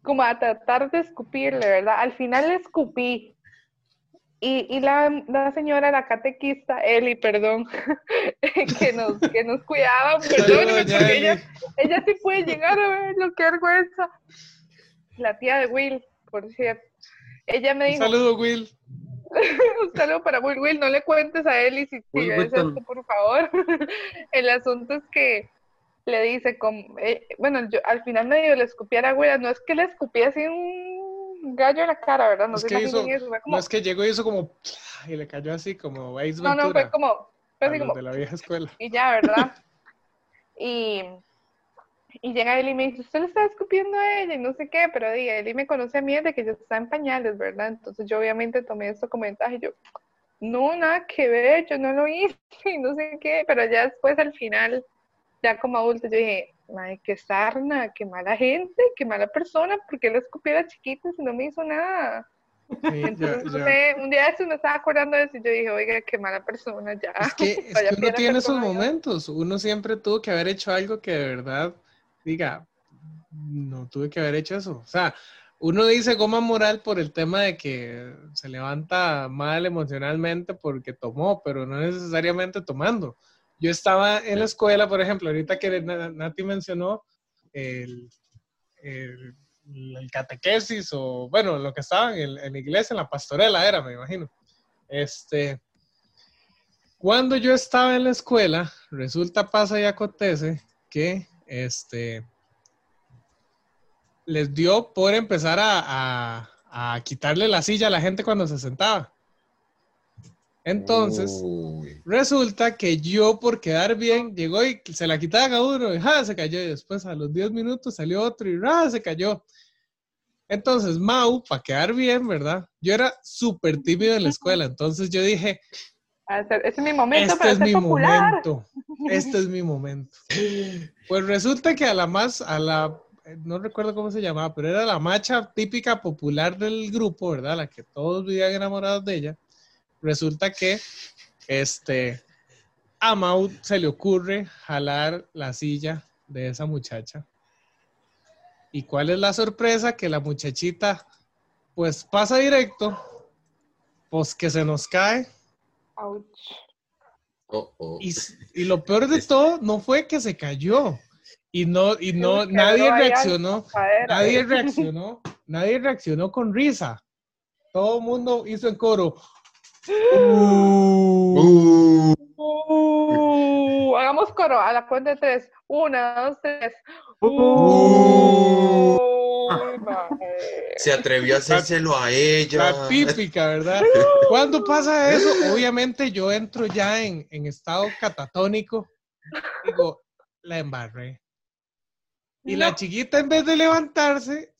C: Como a tratar de escupirle, ¿verdad? Al final le escupí. Y, y la, la señora, la catequista, Eli, perdón, que nos, que nos cuidaba, perdóneme, porque
B: Eli.
C: ella, ella sí puede llegar a verlo, qué vergüenza. La tía de Will, por cierto. Ella me
B: Un
C: dijo,
B: saludo, Will.
C: un saludo para Will Will, no le cuentes a y si, si ves esto, por favor. El asunto es que le dice, como, eh, bueno, yo al final medio le escupí a la abuela, no es que le escupí así un gallo en la cara, ¿verdad? No
B: Es
C: se
B: que hizo-
C: eso, fue como,
B: No es que llegó y hizo como y le cayó así como Ace
C: no, no, fue como, fue así como,
B: de la vieja escuela.
C: y ya, ¿verdad? y, y llega él y me dice, usted le está escupiendo a ella y no sé qué, pero diga, él y me conoce a mí desde que yo estaba en pañales, ¿verdad? Entonces yo obviamente tomé esto como ventaja y yo, no, nada que ver, yo no lo hice y no sé qué, pero ya después al final, ya como adulto, yo dije, madre, qué sarna, qué mala gente, qué mala persona, porque le escupí a la chiquita si no me hizo nada.
B: Sí, ya-
C: Entonces, no
B: ya.
C: sé, un día estos me estaba acordando de eso y yo dije, oiga, qué mala persona, ya.
B: Es que, es que uno tiene esos
C: ya.
B: momentos. Uno siempre tuvo que haber hecho algo que de verdad diga, no tuve que haber hecho eso. O sea, uno dice goma moral por el tema de que se levanta mal emocionalmente porque tomó, pero no necesariamente tomando. Yo estaba en la escuela, por ejemplo, ahorita que Na- Nati mencionó el, el, el catequesis o, bueno, lo que estaba en, en la iglesia, en la pastorela era, me imagino. Este, cuando yo estaba en la escuela, resulta, pasa y acontece que este, les dio por empezar a, a- a quitarle la silla a la gente cuando se sentaba. Entonces,
D: Uy.
B: resulta que yo por quedar bien, llegó y se la quitaban a uno y ¡ja! se cayó. Y después a los 10 minutos salió otro y ¡ra! se cayó. Entonces, Mau, para quedar bien, ¿verdad? Yo era súper tímido en la escuela. Entonces yo dije,
C: A ser- Ese es mi momento
B: este
C: para
B: es
C: ser
B: mi
C: popular.
B: momento. Este es mi momento. Pues resulta que a la más, a la, eh, no recuerdo cómo se llamaba, pero era la macha típica popular del grupo, ¿verdad? La que todos vivían enamorados de ella. Resulta que, este, a Mau se le ocurre jalar la silla de esa muchacha. ¿Y cuál es la sorpresa? Que la muchachita, pues pasa directo, pues que se nos cae.
C: Ouch.
D: Oh, oh.
B: Y, y lo peor de todo no fue que se cayó. Y no, y no, nadie reaccionó. Nadie reaccionó. Nadie reaccionó con risa. todo el mundo hizo en coro.
D: Uh,
C: Uh, hagamos coro a la cuenta de tres. Una, dos, tres.
A: Uh.
D: Se atrevió a hacérselo a ella.
B: La típica, ¿verdad? ¿Cuándo pasa eso? Obviamente yo entro ya en, en estado catatónico. Digo, la embarré. Y la chiquita, en vez de levantarse,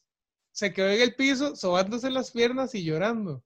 B: se quedó en el piso, sobándose las piernas y llorando.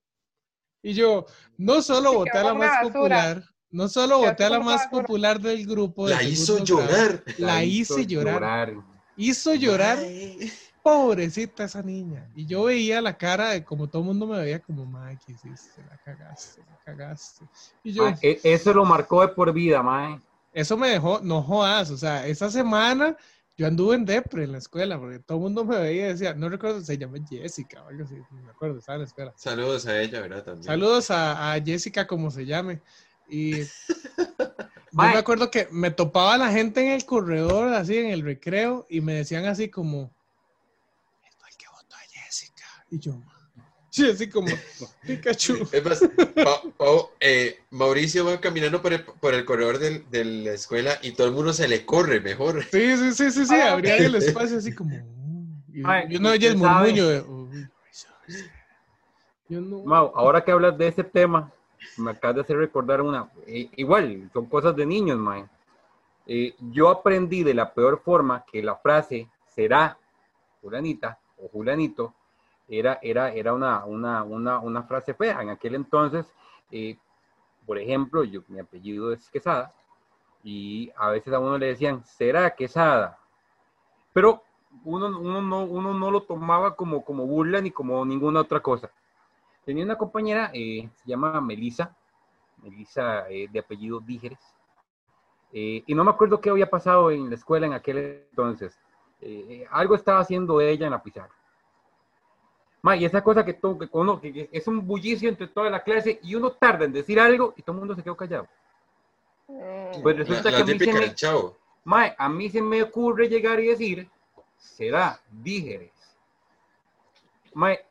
B: Y yo, no solo voté a la más
C: basura.
B: popular, no solo voté a la más
C: basura.
B: popular del grupo. de
D: La hizo llorar.
B: La hice llorar. Hizo llorar
D: Ay.
B: pobrecita esa niña. Y yo veía la cara de como todo el mundo me veía como, mae, ¿qué hiciste? La cagaste, la cagaste. Y yo,
A: e- eso lo marcó de por vida, mae.
B: eso me dejó, no jodas, o sea, esa semana yo anduve en depre en la escuela, porque todo el mundo me veía y decía, no recuerdo, se llama Jessica o algo así, no me acuerdo, estaba en la escuela.
D: Saludos a ella, ¿verdad? También.
B: Saludos a, a Jessica, como se llame. Y yo me acuerdo que me topaba la gente en el corredor, así en el recreo, y me decían así como, es el que votó a Jessica. Y yo, sí, así como, Pikachu.
D: Es más, Pa- eh, Mauricio va caminando por el, por el corredor del- de la escuela y todo el mundo se le corre mejor.
B: Sí, sí, sí, sí, sí,
C: Ah,
B: el espacio así como, "Uh",
A: Ay,
B: yo no oía el murmullo de, "Uy, yo no.
A: Mau, ahora que hablas de ese tema, me acabas de hacer recordar una. eh, igual, son cosas de niños, mae. Eh, yo aprendí de la peor forma que la frase será Julanita o Julanito era, era, era una, una, una, una frase fea. En aquel entonces, eh, por ejemplo, yo, mi apellido es Quesada y a veces a uno le decían, será Quesada. Pero uno, uno, no, uno no lo tomaba como, como burla ni como ninguna otra cosa. Tenía una compañera, eh, se llama Melissa, Melissa eh, de apellido Dígeres, eh, y no me acuerdo qué había pasado en la escuela en aquel entonces. Eh, eh, algo estaba haciendo ella en la pizarra. Ma, y esa cosa que, todo, que, uno, que- es un bullicio entre toda la clase y uno tarda en decir algo y todo el mundo se quedó callado.
C: Mm.
A: Pues resulta
D: la
A: que a mí, se me, a mí se me ocurre llegar y decir, será Dígeres. Mae,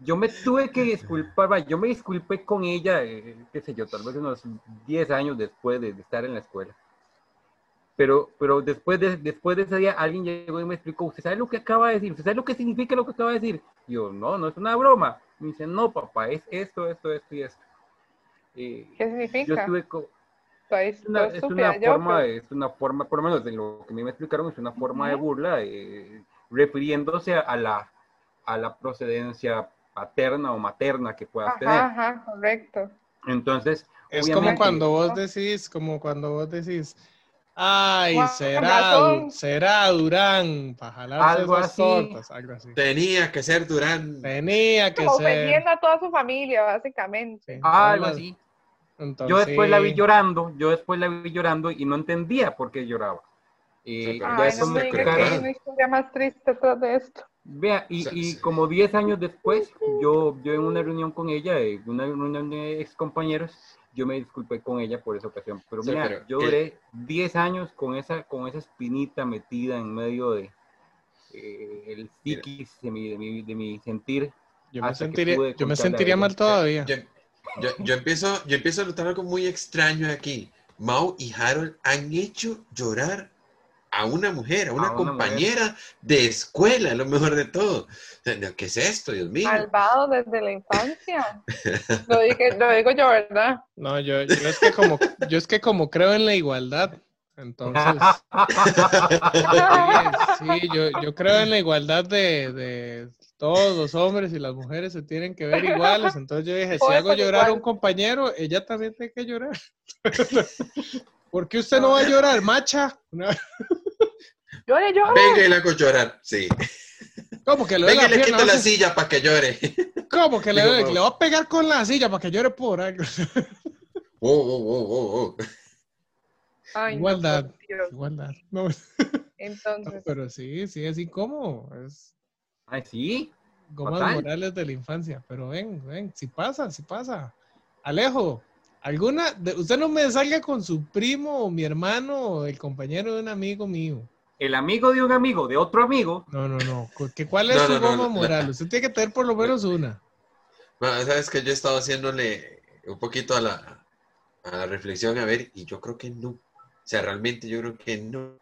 A: yo me tuve que disculpar, mae, yo me disculpé con ella, eh, qué sé yo, tal vez unos 10 años después de, de estar en la escuela. Pero, pero después, de, después de ese día, alguien llegó y me explicó, ¿usted sabe lo que acaba de decir? ¿Usted sabe lo que significa lo que acaba de decir? Y yo, no, no es una broma. Me dice, no, papá, es esto, esto, esto y esto. Eh,
C: ¿Qué
A: yo
C: significa?
A: estuve co-
C: Estoy,
A: es una,
C: estoy
A: es una
C: yo,
A: forma,
C: pero-
A: es una forma, por lo menos de lo que a mí me explicaron, es una forma de
C: Ujú.
A: burla, eh, refiriéndose a la, a la procedencia paterna o materna que puedas tener.
C: Ajá, ajá, correcto.
A: Entonces,
B: Es como cuando vos decís, como cuando vos decís, ay, será. Du- será Durán, para jalarse
A: Algo
B: esas
A: así.
B: tortas, algo así.
D: Tenía que ser Durán.
B: Tenía que
C: Como
B: ser.
C: ofendiendo a toda su familia, básicamente.
B: Sí,
A: algo así.
B: entonces,
A: Yo después la vi
B: sí.
A: llorando, yo después la vi llorando y no entendía por qué lloraba. Y
D: Sí,
C: Ay, no
A: me
C: que
A: explicaron.
C: una historia más triste detrás de esto.
A: Vea, y,
D: sea,
A: y
D: sí.
A: como 10 años después, yo, yo en una reunión con ella, en una reunión de ex compañeros, yo me disculpé con ella por esa ocasión. Pero
D: Sí,
A: mira,
D: pero
A: yo duré 10 años con esa, con esa espinita metida en medio de eh, el psiquis de mi, de, mi, de mi sentir.
B: Yo me sentiría, yo me sentiría mal todavía.
D: Yo, yo, yo empiezo, yo empiezo a notar algo muy extraño aquí. Mau y Harold han hecho llorar a una mujer, a una,
A: A una
D: compañera de escuela, lo mejor de todo. ¿Qué es esto, Dios mío?
C: Malvado desde la infancia. Lo, dije- lo digo yo, ¿verdad?
B: No, yo, yo es que como, yo es que como creo en la igualdad, entonces, sí, sí, yo, yo creo en la igualdad de, de todos los hombres y las mujeres se tienen que ver iguales, entonces yo dije, si hago llorar a un compañero, ella también tiene que llorar. ¿Por qué usted no va a llorar, macha? No,
C: Llore, llore.
D: Venga y la hago llorar, sí.
B: ¿Cómo que le
D: Venga le quito la silla para que llore.
B: ¿Cómo que le. Le voy a pegar con la silla para que llore por algo.
D: Oh, oh, oh, oh, oh.
C: Ay, no,
B: Igualdad. Igualdad. No,
C: Entonces,
B: pero sí, sí, así como es
A: Ay, sí.
B: gomas morales de la infancia. Pero ven, ven, si pasa, si pasa. Alejo, alguna, de- usted no me salga con su primo o mi hermano o el compañero de un amigo mío.
A: el amigo de un amigo de otro amigo.
B: No, no, no. ¿Que ¿Cuál es
D: No,
B: su
D: no, no,
B: goma
D: no,
B: moral? Usted tiene que tener por lo menos una.
D: Bueno, sabes que yo he estado haciéndole un poquito a la, a la reflexión, a ver, y yo creo que no. O sea, realmente yo creo que no.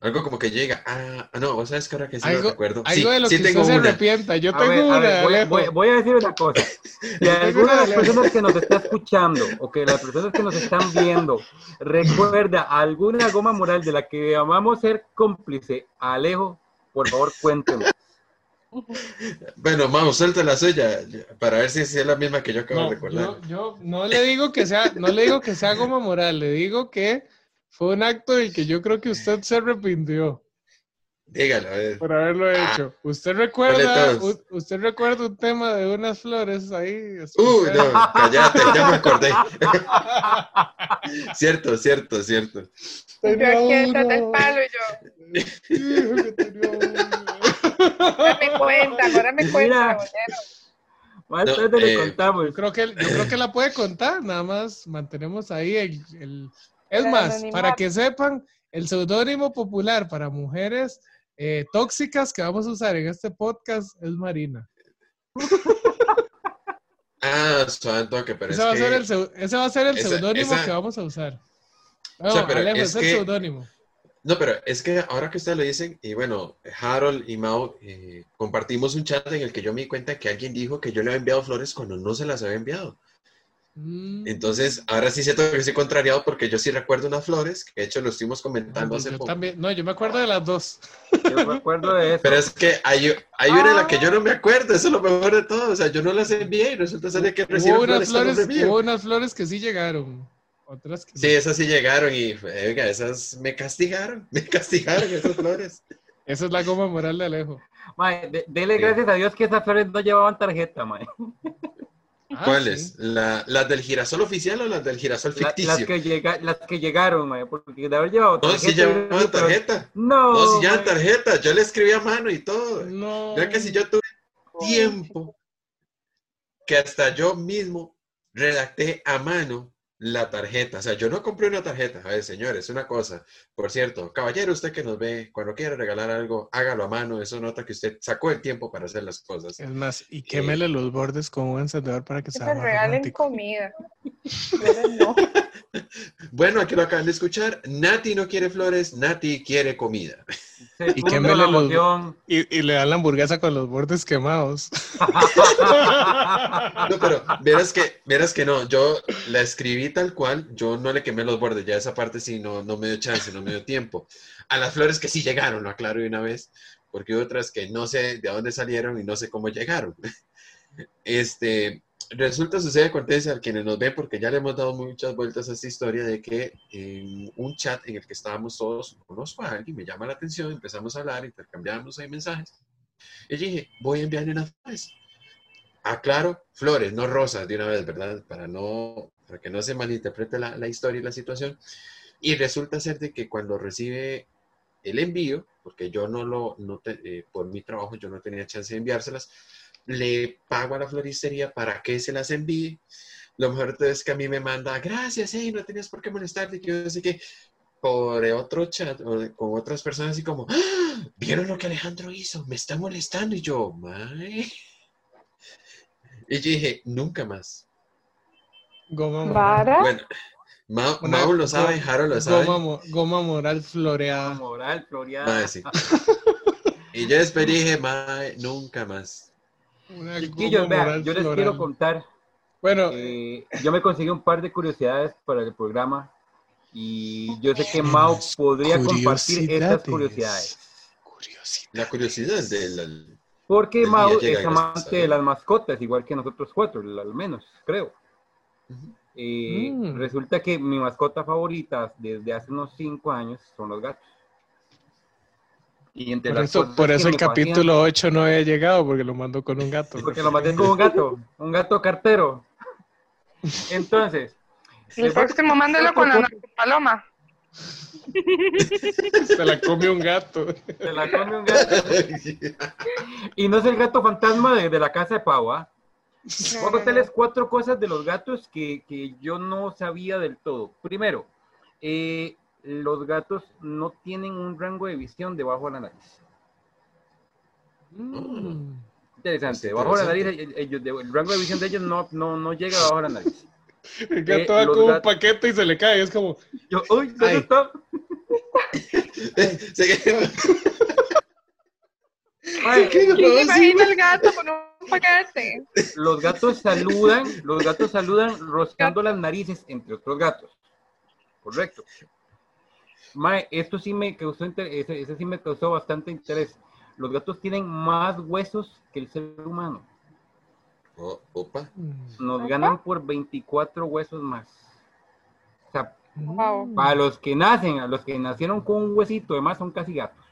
D: Algo como que llega, ah, ah, no, vos sabes que ahora que sí
B: Algo,
D: lo recuerdo.
B: algo
D: Sí,
B: de lo
D: sí
B: que
D: tengo
B: usted se
D: una.
B: arrepienta. Yo
A: A
B: tengo
A: ver, a
B: una,
A: ver, voy,
B: Alejo.
A: voy- voy a decir una cosa. Si alguna de las personas que nos está escuchando o que las personas que nos están viendo recuerda alguna goma moral de la que amamos ser cómplice Alejo, por favor cuéntenos.
D: Bueno, Mau, suelta la suya para ver si es la misma que yo acabo
B: No,
D: de recordar.
B: yo, yo no le digo que sea, no le digo que sea goma moral, le digo que fue un acto del que yo creo que usted se arrepintió
D: Dígalo, a ver.
B: por haberlo
D: Ah,
B: hecho. ¿Usted
D: ¿cuál
B: recuerda, u- usted recuerda un tema de unas flores ahí?
D: Uy,
B: especiales?
D: no, cállate, ya me acordé. cierto, cierto, cierto.
C: Yo
B: Tenía
C: aquí detrás del
B: uno.
C: palo y yo,
B: Hijo, que tenía uno.
C: dame cuenta, ahora me cuenta.
A: Más
D: No,
A: tarde le
D: eh,
A: contamos.
B: Yo creo que, yo creo que la puede contar, nada más mantenemos ahí el... el- Es
C: El
B: más, para que sepan, el seudónimo popular para mujeres eh, tóxicas que vamos a usar en este podcast es Marina.
D: Ah, suave toque, pero
B: Ese
D: es
B: va, a
D: que...
B: ser el, ese va a ser el seudónimo
D: esa-
B: que vamos a usar. No,
D: O sea, pero
B: Alejo,
D: es
B: es el
D: que-
B: seudónimo.
D: No, pero es que ahora que ustedes lo dicen, y bueno, Harold y Mao eh, compartimos un chat en el que yo me di cuenta que alguien dijo que yo le había enviado flores cuando no se las había enviado.
B: Mm,
D: Entonces, ahora sí siento que estoy contrariado porque yo sí recuerdo unas flores, que de hecho lo estuvimos comentando
B: pues
D: hace
B: yo
D: poco.
B: también, no, yo me acuerdo de las dos.
A: Yo me acuerdo de eso.
D: Pero es que hay, hay una en la que yo no me acuerdo, eso es lo mejor de todo. O sea, yo no las envié y resulta ser que recién
B: Hubo unas,
D: flores
B: hubo unas flores que sí llegaron, otras que no.
D: Sí, esas sí llegaron y, oiga, esas me castigaron, me castigaron esas flores.
B: Esa es la goma moral de Alejo.
A: Mae, de- dele
D: Sí.
A: gracias a Dios que esas flores no llevaban tarjeta, mae.
B: Ah,
D: ¿Cuáles?
B: sí.
D: La- ¿Las del girasol oficial o las del girasol
A: La-
D: ficticio?
A: las, que llega, las que llegaron, mae, porque de haber llevado
D: No,
A: tarjeta.
D: si llevaban tarjeta.
A: No,
D: No, si llevaban
A: mae.
D: tarjeta. Yo le escribí a mano y todo.
B: No.
D: Ya que si yo tuve tiempo que hasta yo mismo redacté a mano la tarjeta. O sea, yo no compré una tarjeta. A ver, señores, una cosa. Por cierto, caballero, usted que nos ve, cuando quiere regalar algo, hágalo a mano. Eso nota que usted sacó el tiempo para hacer las cosas.
B: Es más, y quémele los bordes con un encendedor para que
C: se
B: más
C: regalen
B: romántico.
C: comida. No.
D: Bueno, aquí lo acaban de escuchar. Nati no quiere flores, Nati quiere comida.
B: Y
A: puso
B: que me
A: la
B: le los-
A: emoción.
B: Y, y le dan la hamburguesa con los bordes quemados.
D: No, pero verás que, verás que no, yo la escribí tal cual, yo no le quemé los bordes, ya esa parte sí no, no me dio chance, no me dio tiempo. A las flores que sí llegaron, lo aclaro de una vez, porque hay otras que no sé de dónde salieron y no sé cómo llegaron. Este, resulta, sucede, acontece a quienes nos ven, porque ya le hemos dado muchas vueltas a esta historia de que en un chat en el que estábamos todos, conozco a alguien, me llama la atención, empezamos a hablar, intercambiamos ahí mensajes. Y dije, voy a enviarle unas flores. Aclaro, flores, no rosas de una vez, ¿verdad? Para, no, para que no se malinterprete la, historia y la situación. Y resulta ser de que cuando recibe el envío, porque yo no lo, eh, por mi trabajo yo no tenía chance de enviárselas, le pago a la floristería para que se las envíe. Lo mejor es que a mí me manda, gracias, hey, no tenías por qué molestarte, que qué, por otro chat o con otras personas así como, "¡Ah! ¿vieron lo que Alejandro hizo? Me está molestando. Y yo, mae. Y yo dije, nunca más.
B: Goma moral.
C: ¿Vara?
D: Bueno, Ma-
B: Una
D: Mau lo sabe, Harold lo sabe.
B: Goma, mo- goma moral floreada.
A: Moral, floreada.
D: Sí. Y yo después dije, mae, nunca más.
B: Una
A: Chiquillos,
B: goma
A: vean,
B: moral
A: yo les
B: floral.
A: quiero contar.
B: Bueno,
A: eh, yo me conseguí un par de curiosidades para el programa y yo sé que Mau podría compartir estas curiosidades.
B: Curiosidad.
D: La curiosidad de la...
A: Porque Mau es amante de las mascotas, igual que nosotros cuatro, al menos, creo. Eh,
B: Mm.
A: Resulta que mi mascota favorita desde hace unos cinco años son los gatos. Y entre
B: Por
A: las
B: eso, por el capítulo 8 no había llegado, porque lo mandó con un gato.
A: Porque lo maté con un gato, un gato cartero. Entonces,
C: El próximo mándelo con la paloma.
B: Se la come un gato.
A: se la come un gato. Y no es el gato fantasma de, de la casa de Pau, ¿ah? Voy a contarles cuatro cosas de los gatos que, que yo no sabía del todo. Primero, eh, los gatos no tienen un rango de visión debajo de la nariz.
B: Mm.
A: Interesante,
D: Es
A: debajo de la nariz, ellos- el rango de visión de ellos no, no, no llega debajo de la nariz.
B: El gato
A: Eh,
B: va
A: los
B: con un
A: gatos-
B: paquete y se le cae. Es como,
A: Yo, uy, ¿dónde
B: Ay.
A: está?
D: Se-
A: Mae,
D: ¿Qué?
C: ¿Quién se imagina el gato con un
A: los gatos saludan, los gatos saludan roscando las narices entre otros gatos. Correcto. Mae, esto sí me causó ese, ese sí me causó bastante interés. Los gatos tienen más huesos que el ser humano.
D: Oh, opa.
A: Nos ganan por 24 huesos más. O sea,
C: Wow.
A: para los que nacen, a los que nacieron con un huesito, además son casi gatos.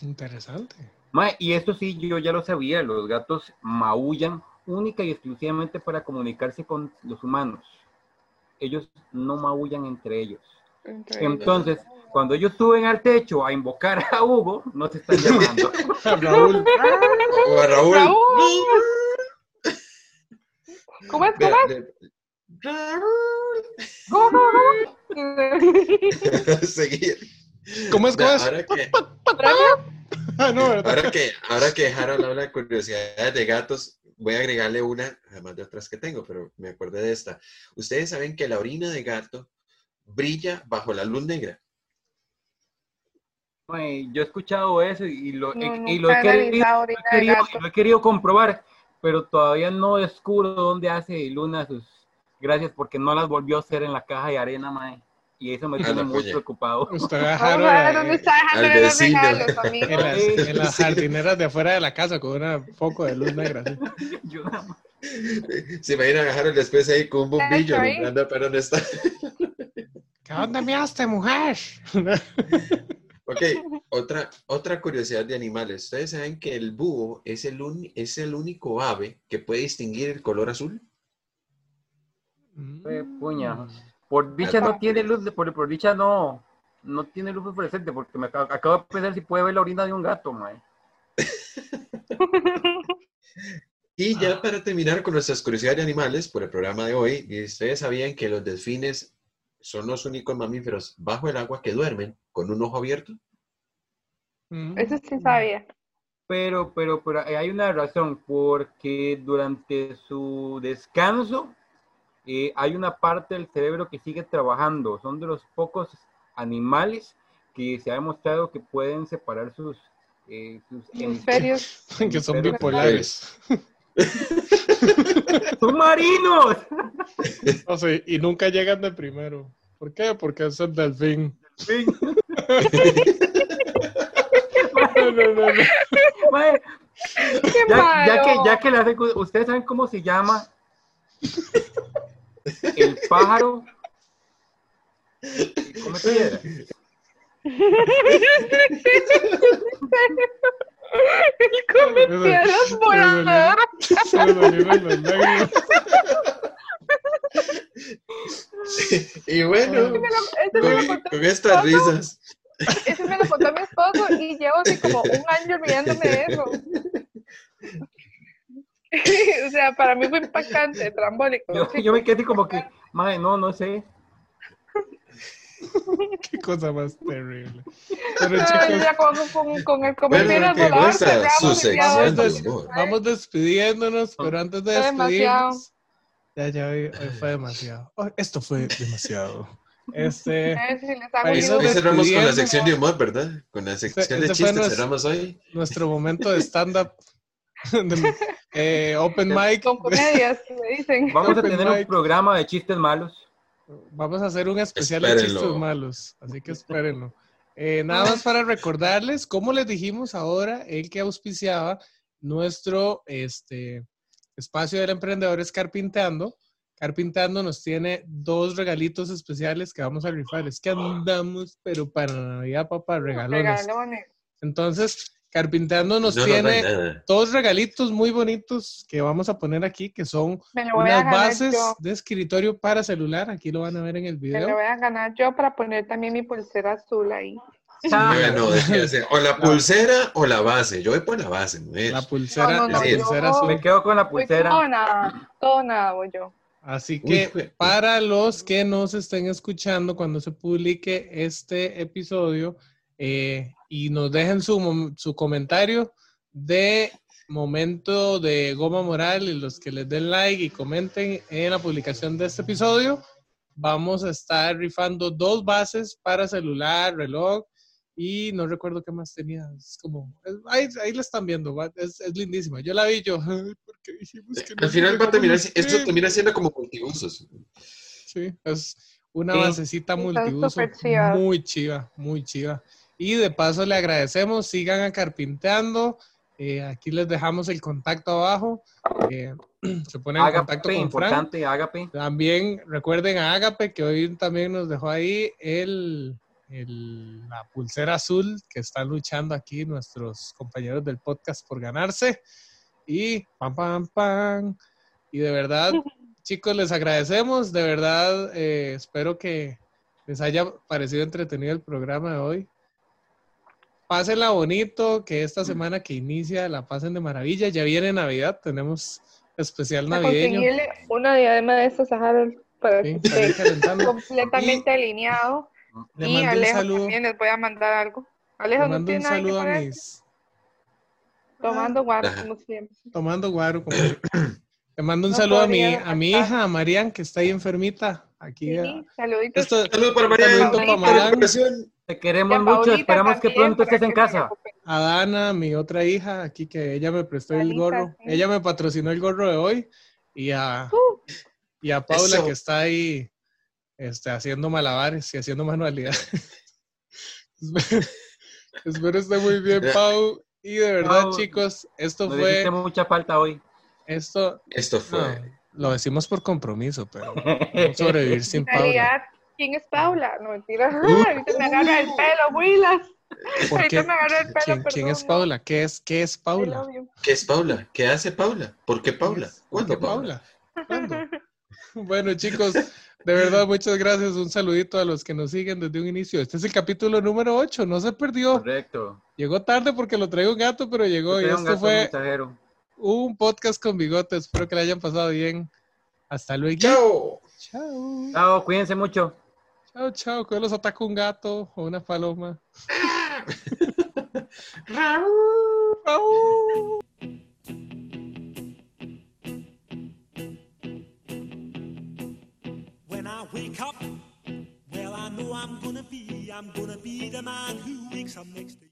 B: Interesante.
A: Mae, y esto sí, yo ya lo sabía, los gatos maullan única y exclusivamente para comunicarse con los humanos. Ellos no maullan entre ellos.
C: Entre-
A: Entonces, cuando ellos suben al techo a invocar a Hugo, no se están llamando.
B: Raúl.
D: O a Raúl.
C: Raúl. ¿Cómo es? ¿Cómo es? ¿Cómo, cómo, cómo?
D: Seguir.
B: ¿Cómo es? ¿Cómo es?
D: Ahora que,
B: Ah, no, ¿verdad?
D: ahora que, ahora que Harold habla de curiosidades de gatos, voy a agregarle una, además de otras que tengo, pero me acordé de esta. Ustedes saben que la orina de gato brilla bajo la luz negra.
A: Mae, yo he escuchado eso y lo,
C: No,
A: y lo he, querido, querido- lo he querido comprobar, pero todavía no descubro dónde hace Luna sus gracias porque no las volvió a hacer en la caja de arena, mae. Y eso me
D: Ah,
A: tiene muy preocupado.
B: Usted va a
C: Vamos a ver
B: dejar
C: dónde
B: eh,
C: está dejando los regalos,
B: en,
C: amigo.
B: las, en las jardineras de afuera de la casa con un foco de luz negra. así.
A: Yo nada más-
D: Se imaginan a Harold después ahí con un bombillo, alumbrando para dónde está.
B: ¿Qué dónde measte, mujer?
D: Ok, otra, otra curiosidad de animales. ¿Ustedes saben que el búho es el, uni- es el único ave que puede distinguir el color azul?
A: Eh, puña. Por dicha no tiene luz, de- por, por dicha no, no tiene luz fluorescente porque me acabo, acabo de pensar si puede ver la orina de un gato, mae.
D: Y ya para terminar con nuestras curiosidades de animales por el programa de hoy, y ustedes sabían que los delfines son los únicos mamíferos bajo el agua que duermen con un ojo abierto.
B: Mm.
C: Eso sí sabía.
A: Pero, pero, pero hay una razón, porque durante su descanso eh, hay una parte del cerebro que sigue trabajando. Son de los pocos animales que se ha demostrado que pueden separar sus, eh, sus
C: Hemisferios.
B: que son bipolares.
A: ¡Submarinos!
B: O sea, y nunca llegan de primero. ¿Por qué? Porque es el delfín. No, no, no, no.
C: ¡Qué
A: ya, ya que, ya que ustedes saben cómo se llama el pájaro come piedra.
C: El come piedras volador.
D: Y bueno,
C: me lo- ese me
D: con,
C: lo
D: con estas risas,
C: ese me lo contó mi esposo y llevo así como un año riéndome de eso. o sea, para mí fue impactante, trambólico.
A: Yo, yo me quedé como que, madre, no, no sé.
B: Qué cosa más terrible. Pero
C: Ay,
B: chicos,
C: ya con, con, con el comer
D: Bueno, gusta
C: cerramos hoy.
D: sección de
B: des- vamos despidiéndonos, pero antes de despedirnos. Ya, ya, hoy, hoy fue demasiado. Oh, esto fue demasiado. Este,
D: Hoy
C: video.
D: cerramos con la sección de humor, ¿verdad? Con la sección
B: Ese-
D: de
B: ese fue
D: chistes cerramos hoy.
B: nuestro momento de stand-up. De- eh, open mic.
C: Con comedias, me dicen.
A: Vamos a
B: Open
A: tener un
B: mic.
A: programa de chistes malos.
B: Vamos a hacer un especial de
D: Espérenlo.
B: chistes malos, así que espérenlo. Eh, nada más para recordarles, como les dijimos ahora, el que auspiciaba nuestro este, espacio del emprendedor es Carpintando. Carpintando nos tiene dos regalitos especiales que vamos a rifar. Es que andamos, pero para Navidad, papá, regalones.
C: Regalones.
B: Entonces, Carpintando nos
D: No, no, no hay
B: tiene
D: nada.
B: dos regalitos muy bonitos que vamos a poner aquí, que son
C: Me
B: unas bases
C: yo.
B: de escritorio para celular. Aquí lo van a ver en el
C: Me
B: video.
C: lo voy a ganar yo para poner también mi pulsera azul ahí.
D: Bueno, decía, o la pulsera o la base. Yo voy por la base, mujer.
B: La pulsera,
C: No, no,
B: la
D: no,
B: pulsera azul.
A: Me quedo con la pulsera.
C: todo nada, todo nada voy yo.
B: Así que para los que nos estén escuchando cuando se publique este episodio eh, y nos dejen su, su comentario de momento de Goma Moral y los que les den like y comenten en la publicación de este episodio, vamos a estar rifando dos bases para celular, reloj y no recuerdo qué más tenía. Es como, es- ahí, ahí la están viendo, es, es lindísima. Yo la vi yo, ay, ¿por qué dijimos que no
D: Al final va a terminar, esto termina siendo como multiusos.
B: Sí, es una
A: Sí.
B: basecita multiuso muy chiva, muy chiva. Y de paso le agradecemos, sigan a Carpinteando. eh, aquí les dejamos el contacto abajo. eh, se ponen en contacto con
A: importante, Ágape.
B: También recuerden a Agape que hoy también nos dejó ahí el, el- la pulsera azul que están luchando aquí nuestros compañeros del podcast por ganarse. Y pam, pam, pam. Y de verdad, chicos, les agradecemos. De verdad, eh, espero que les haya parecido entretenido el programa de hoy. Pásenla bonito, que esta semana que inicia la pasen de maravilla. Ya viene Navidad, tenemos especial
C: A
B: navideño.
C: conseguirle una diadema de estas a Harold para
B: Sí,
C: que esté completamente alineado.
B: Le
C: y
B: mando un
C: Alejo
B: saludo.
C: también les voy a mandar algo. Alejo
B: Le
C: no
B: mando
C: tiene
B: un
C: nada que
B: saludo a mis.
C: Tomando guaro, como siempre.
B: Tomando guaro. como siempre. Le mando un
C: No
B: saludo a mi, a mi hija, a Marian, que está ahí enfermita. Aquí.
C: Sí, saluditos.
B: Esto,
D: Saludos para Mariana.
B: Saludito
C: para
D: Mariana.
A: Te queremos mucho,
C: Paulita
A: esperamos que pronto estés en
C: que
A: casa.
B: a Dana, mi otra hija, aquí que ella me prestó el gorro.
C: sí.
B: Ella me patrocinó el gorro de hoy. Y a,
C: Uh.
B: y a Paula,
D: Eso.
B: que está ahí este, haciendo malabares y haciendo manualidades. espero, esté muy bien, Pau. Y de verdad,
A: Pau,
B: chicos, esto
A: Nos
B: fue.
A: mucha falta hoy.
B: Esto,
D: Esto fue.
B: no, lo decimos por compromiso, pero no sobrevivir sin Paula.
C: ¿Quién es Paula? No, mentira.
D: Uh.
C: Ahorita me agarra el pelo, Willas.
B: ¿Por
C: Ahorita
B: qué?
C: me agarra el pelo,
B: ¿Quién, quién es Paula? ¿Qué es, qué es Paula?
D: ¿Qué es Paula? ¿Qué hace Paula? ¿Por qué Paula?
B: ¿Por
D: ¿Cuándo
B: qué
D: Paula?
B: ¿Cuándo? Bueno, chicos, de verdad, muchas gracias. Un saludito a los que nos siguen desde un inicio. Este es el capítulo número 8, no se perdió.
A: Correcto.
B: Llegó tarde porque lo traigo un gato, pero llegó. Y este fue
A: mensajero.
B: un podcast con bigote. Espero que le hayan pasado bien. Hasta luego.
D: ¡Chao!
B: Chao.
A: Chao, cuídense mucho.
B: Chao, chao. Que los ataca un gato o una paloma. Chao.
F: When I wake up, well, I know I'm gonna be, I'm gonna be the man who wakes up next to you.